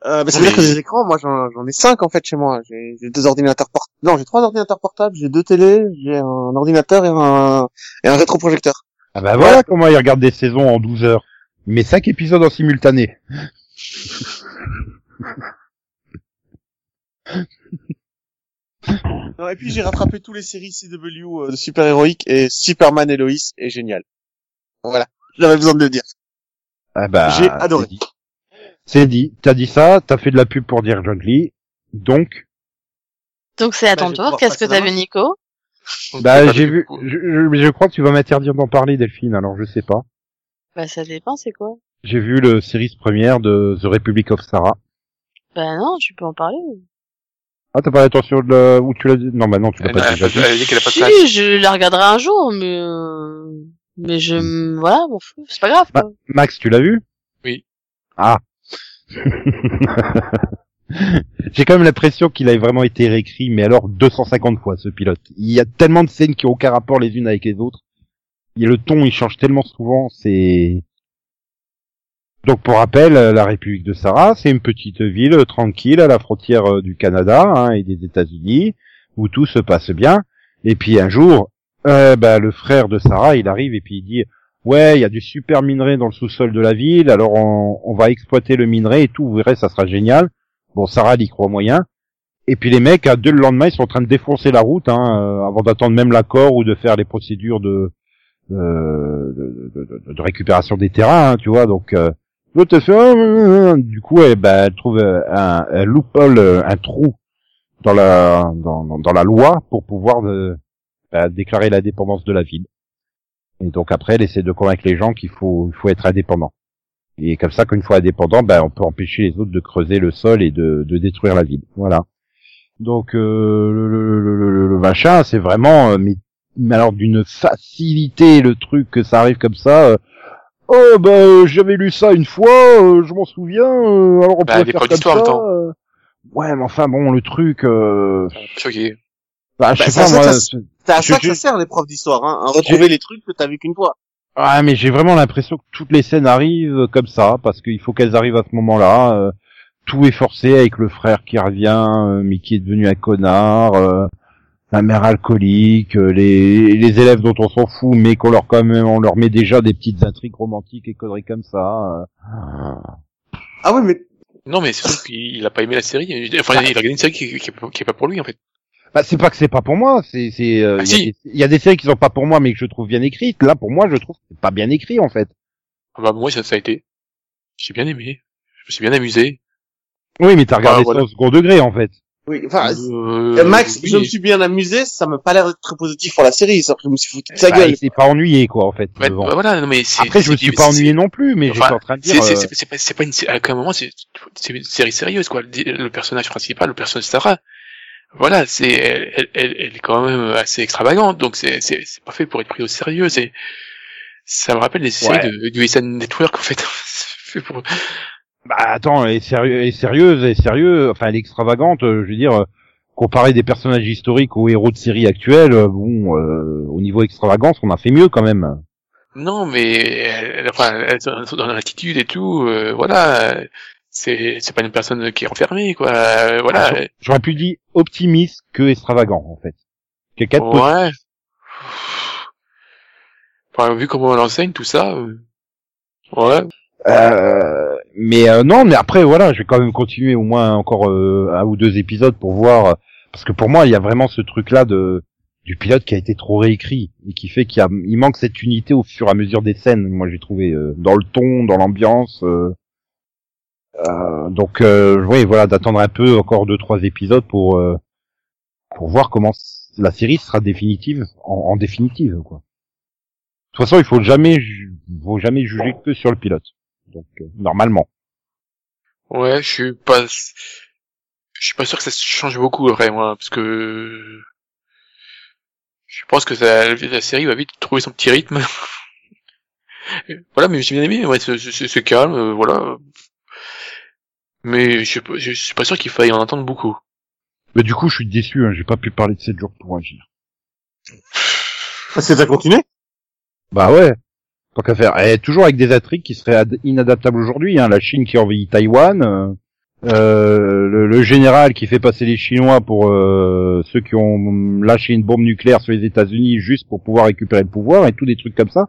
euh, bah, Ça veut dire que des écrans, moi j'en j'en ai cinq en fait chez moi. J'ai j'ai deux ordinateurs portables. Non, j'ai trois ordinateurs portables, j'ai deux télés, j'ai un ordinateur et un, et un rétroprojecteur. Ah bah voilà comment il regarde des saisons en 12 heures. Met 5 épisodes en simultané. Non, et puis j'ai rattrapé tous les séries CW euh, de super-héroïques et Superman et Lois est génial. Voilà, j'avais besoin de le dire. Ah bah, J'ai adoré. c'est dit. C'est dit. T'as dit ça, t'as fait de la pub pour dire Gently. Donc, Donc c'est à Bah, ton vais tour. Qu'est-ce que t'as vu. Nico? bah pas j'ai vu, je, je, je crois que tu vas m'interdire d'en parler Delphine, alors je sais pas. Bah ça dépend, c'est quoi? J'ai vu le series première de The Republic of Sarah. Bah non, tu peux en parler. Ah, t'as pas attention de la... où tu l'as dit? Non, bah non, tu l'as pas a- déjà elle dit. a dit qu'elle a pas de Si, place. je la regarderai un jour, mais euh... Mais je, m- voilà, m'en fous, c'est pas grave. Quoi. Max, tu l'as vu? Oui. Ah. *laughs* J'ai quand même l'impression qu'il a vraiment été réécrit, mais alors 250 fois ce pilote. Il y a tellement de scènes qui ont aucun rapport les unes avec les autres. Et le ton, il change tellement souvent, c'est... Donc pour rappel, euh, la République de Sarah, c'est une petite ville euh, tranquille à la frontière euh, du Canada hein, et des États-Unis, où tout se passe bien. Et puis un jour, euh, bah, le frère de Sarah, il arrive et puis il dit ouais, il y a du super minerai dans le sous-sol de la ville, alors on, on va exploiter le minerai et tout, vous verrez, ça sera génial. Bon, Sarah, elle y croit moyen. Et puis les mecs, à deux le lendemain, ils sont en train de défoncer la route, hein, avant d'attendre même l'accord ou de faire les procédures de, de, de- de- de récupération des terrains, hein, tu vois. Donc euh, l'autre elle fait, Ah, ah, ah. du coup, elle, bah, elle trouve euh, un, un loophole, euh, un trou dans la dans, dans- la loi pour pouvoir euh, bah, déclarer l'indépendance de la ville. Et donc après, elle essaie de convaincre les gens qu'il faut il faut être indépendant. Et comme ça, qu'une fois indépendant, ben, on peut empêcher les autres de creuser le sol et de, de détruire la ville. Voilà. Donc euh, le, le, le, le- machin, c'est vraiment, euh, mais alors d'une facilité le truc que ça arrive comme ça. euh, oh bah euh, j'avais lu ça une fois, euh, je m'en souviens. euh, alors on Bah, peut des faire comme ça. temps. euh. Ouais, mais enfin bon, le truc. Euh... Choqué. Bah, je Bah, sais ça, pas ça, moi. ça, c'est- à ça que ça sert les profs d'histoire, hein, à retrouver les trucs que t'as vu qu'une fois. Ah mais j'ai vraiment l'impression que toutes les scènes arrivent comme ça parce qu'il faut qu'elles arrivent à ce moment-là. euh, tout est forcé avec le frère qui revient, euh, mais qui est devenu un connard, euh, la mère alcoolique, euh, les, les élèves dont on s'en fout, mais qu'on leur quand même on leur met déjà des petites intrigues romantiques et conneries comme ça. euh. Ah oui, mais Non, mais c'est sûr qu'il il a pas aimé la série. Enfin, il a regardé une série qui, qui, est pas- qui est pas pour lui, en fait. Bah c'est pas que c'est pas pour moi, c'est c'est euh, Ah, il y a si. des- il y, a des séries qui sont pas pour moi mais que je trouve bien écrites. Là pour moi je trouve que c'est pas bien écrit en fait. Ah Bah, moi, ça, ça a été. J'ai bien aimé. Je me suis bien amusé. Oui mais t'as regardé Ah, voilà. ça au second degré en fait. Oui, enfin, Euh, Max, oui. je me suis bien amusé, ça m'a pas l'air d'être très positif pour la série, ça je me suis foutu de sa Bah, gueule. il s'est pas ennuyé quoi en fait. Ouais, devant. bah, voilà, non, mais c'est. Après, je me c'est- suis pas c'est- ennuyé non plus, mais Enfin, j'étais en train de C'est dire. c'est- euh, c'est- c'est pas, c'est pas une, à un moment, c'est c'est une série sérieuse, quoi. Le le personnage principal, le personnage Sarah, voilà, c'est, elle, elle, elle, elle est quand même assez extravagante, donc c'est, c'est, c'est pas fait pour être pris au sérieux, c'est, ça me rappelle les séries de, du SN Network, en fait. *laughs* C'est fait pour, Bah attends, elle est, sérieux, elle est sérieuse, elle est sérieuse, enfin elle est extravagante. euh, je veux dire, euh, comparer des personnages historiques aux héros de série actuels, euh, bon, euh, au niveau extravagance, on a fait mieux quand même. non, mais, elle, enfin, elle, dans l'attitude et tout, euh, voilà, c'est, c'est pas une personne qui est enfermée, quoi, euh, voilà. Ah, J'aurais pu dire optimiste que extravagant en fait. Quelqu'un de. Ouais. Enfin, vu comment on l'enseigne, tout ça, euh, ouais. Euh, mais euh, non, mais après voilà, je vais quand même continuer au moins encore euh, un ou deux épisodes pour voir, euh, parce que pour moi il y a vraiment ce truc là de du pilote qui a été trop réécrit et qui fait qu'il a, il manque cette unité au fur et à mesure des scènes. Moi j'ai trouvé euh, dans le ton, dans l'ambiance. euh, euh, donc oui, voilà, d'attendre un peu encore deux trois épisodes pour pour voir comment la série sera définitive en, en définitive quoi. De toute façon, il faut jamais faut jamais juger que sur le pilote. Donc euh, normalement. Ouais, je suis pas, je suis pas sûr que ça change beaucoup après moi, parce que je pense que ça, la série va vite trouver son petit rythme. *laughs* voilà, mais j'ai bien aimé, ouais, c'est- calme, euh, voilà. Mais je suis pas, je suis pas sûr qu'il faille en entendre beaucoup. Mais du coup, je suis déçu. Hein, J'ai pas pu parler de 7 jours pour agir. Parce que t'as continué? Bah ouais. Tant qu'à faire. Toujours avec des intrigues qui seraient ad- inadaptables aujourd'hui. Hein. La Chine qui envahit Taïwan. euh, le, le général qui fait passer les Chinois pour euh, ceux qui ont lâché une bombe nucléaire sur les États-Unis juste pour pouvoir récupérer le pouvoir et tout des trucs comme ça.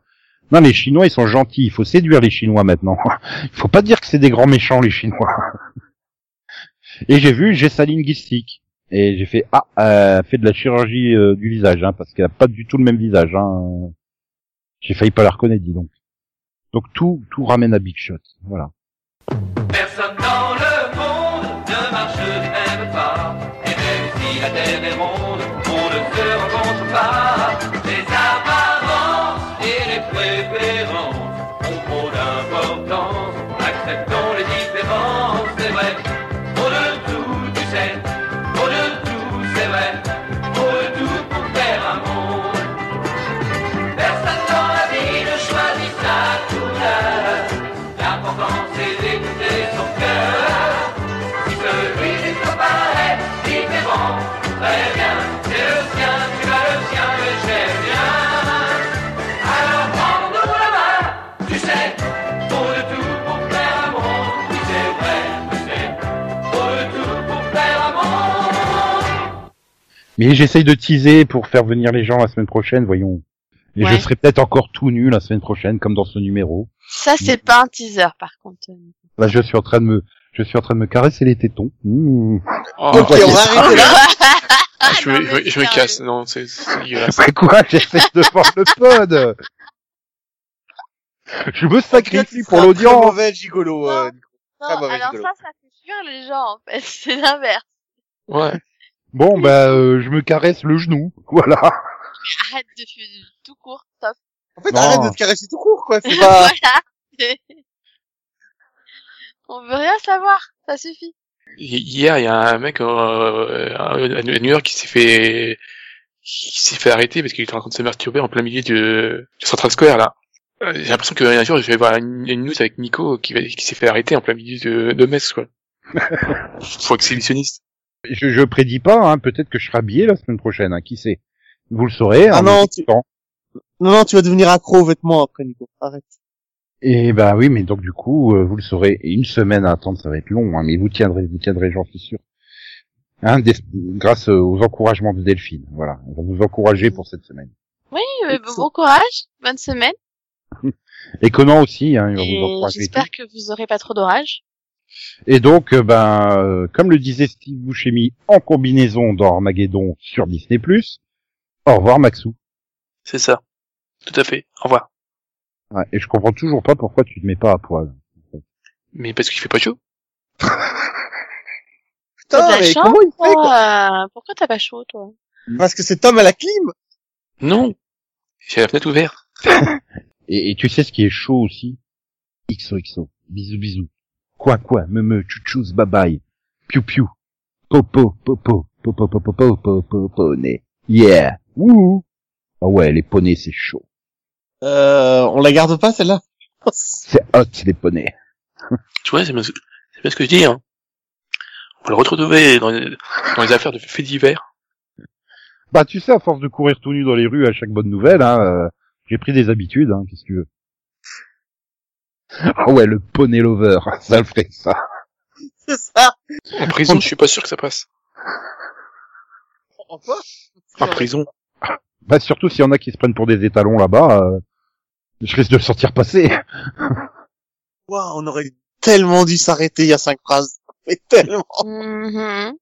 Non, les Chinois ils sont gentils. Il faut séduire les Chinois maintenant. *laughs* Il faut pas dire que c'est des grands méchants les Chinois. *laughs* Et j'ai vu Jessa linguistique. Et j'ai fait ah, euh, fait de la chirurgie euh, du visage, hein, parce qu'elle a pas du tout le même visage. Hein. J'ai failli pas la reconnaître, dis donc. Donc tout tout ramène à Big Shot. Voilà. Mais j'essaye de teaser pour faire venir les gens la semaine prochaine, voyons. Et Ouais. je serai peut-être encore tout nu la semaine prochaine, comme dans ce numéro. Ça, c'est pas un teaser, par contre. Là, je suis en train de me, je suis en train de me caresser les tétons. Mmh. Oh, Ok, on va arrêter là. *laughs* je, non, me, mais je me- je me sérieux. casse, non, c'est c'est dégueulasse. Quoi J'essaie de voir le pod. Je me sacrifie pour Très l'audience. mauvais gigolo. euh. Non, Très mauvais alors ça, ça fait fuir les gens, en fait. *laughs* C'est l'inverse. Ouais. Bon, bah, euh, je me caresse le genou. *laughs* Voilà. Mais arrête de faire tout court, stop. En fait, Non. arrête de te caresser tout court, quoi. C'est *laughs* pas... voilà. *laughs* On veut rien savoir, ça suffit. Hi- Hier, il y a un mec euh, à New York qui s'est fait qui s'est fait arrêter parce qu'il était en train de se masturber en plein milieu de, de Central Square là. Euh, J'ai l'impression qu'un jour je vais voir une, une news avec Nico qui, va- qui s'est fait arrêter en plein milieu de, de Metz quoi. Faut exhibitionniste. Je, je prédis pas, hein. Peut-être que je serai habillé la semaine prochaine, hein. Qui sait Vous le saurez. Ah en non, écoutant. Non, non, tu vas devenir accro aux vêtements après, Nico. Arrête. Et bah oui, mais donc du coup, euh, vous le saurez. Et une semaine à attendre, ça va être long, hein, mais vous tiendrez, vous tiendrez, j'en suis sûr. Hein, des- grâce aux encouragements de Delphine. Voilà, on va vous encourager pour cette semaine. Oui, euh, bon courage, bonne semaine. *laughs* Et Conan aussi, hein, il va vous encourager. j'espère que vous aurez pas trop d'orage. Et donc, euh, ben, euh, comme le disait Steve Buscemi en combinaison dans Armageddon sur Disney+, au revoir Maxou. C'est ça. Tout à fait. Au revoir. Ouais, et je comprends toujours pas pourquoi tu te mets pas à poil. Mais parce qu'il fait pas chaud. *laughs* Putain, mais chance, comment il fait, quoi toi. Pourquoi t'as pas chaud, toi? Parce que cet homme a la clim. Non. J'ai la fenêtre ouverte. *laughs* Et, et tu sais ce qui est chaud aussi? XOXO. Bisous bisous. Quoi quoi, me me, chouchous, bye bye. Piu piu. Popo, popo, popo, popo, popo, popo, poney. Yeah. Wouhou. Ah ouais, les poneys c'est chaud. Euh, on la garde pas, celle-là? C'est hot les poneys. Tu vois, c'est bien, ce- c'est bien ce que je dis, hein. On le retrouver dans les, dans les affaires de faits divers. Bah tu sais, à force de courir tout nu dans les rues à chaque bonne nouvelle, hein, euh, j'ai pris des habitudes, hein, qu'est-ce que tu veux. *laughs* Ah ouais, le poney lover, *laughs* ça le ferait ça. C'est ça. En prison, je suis pas sûr que ça passe. En quoi? En prison. Bah surtout s'il y en a qui se prennent pour des étalons là-bas, euh, je risque de le sortir passer. *laughs* Waouh, on aurait tellement dû s'arrêter il y a cinq phrases. Mais tellement. Mhm.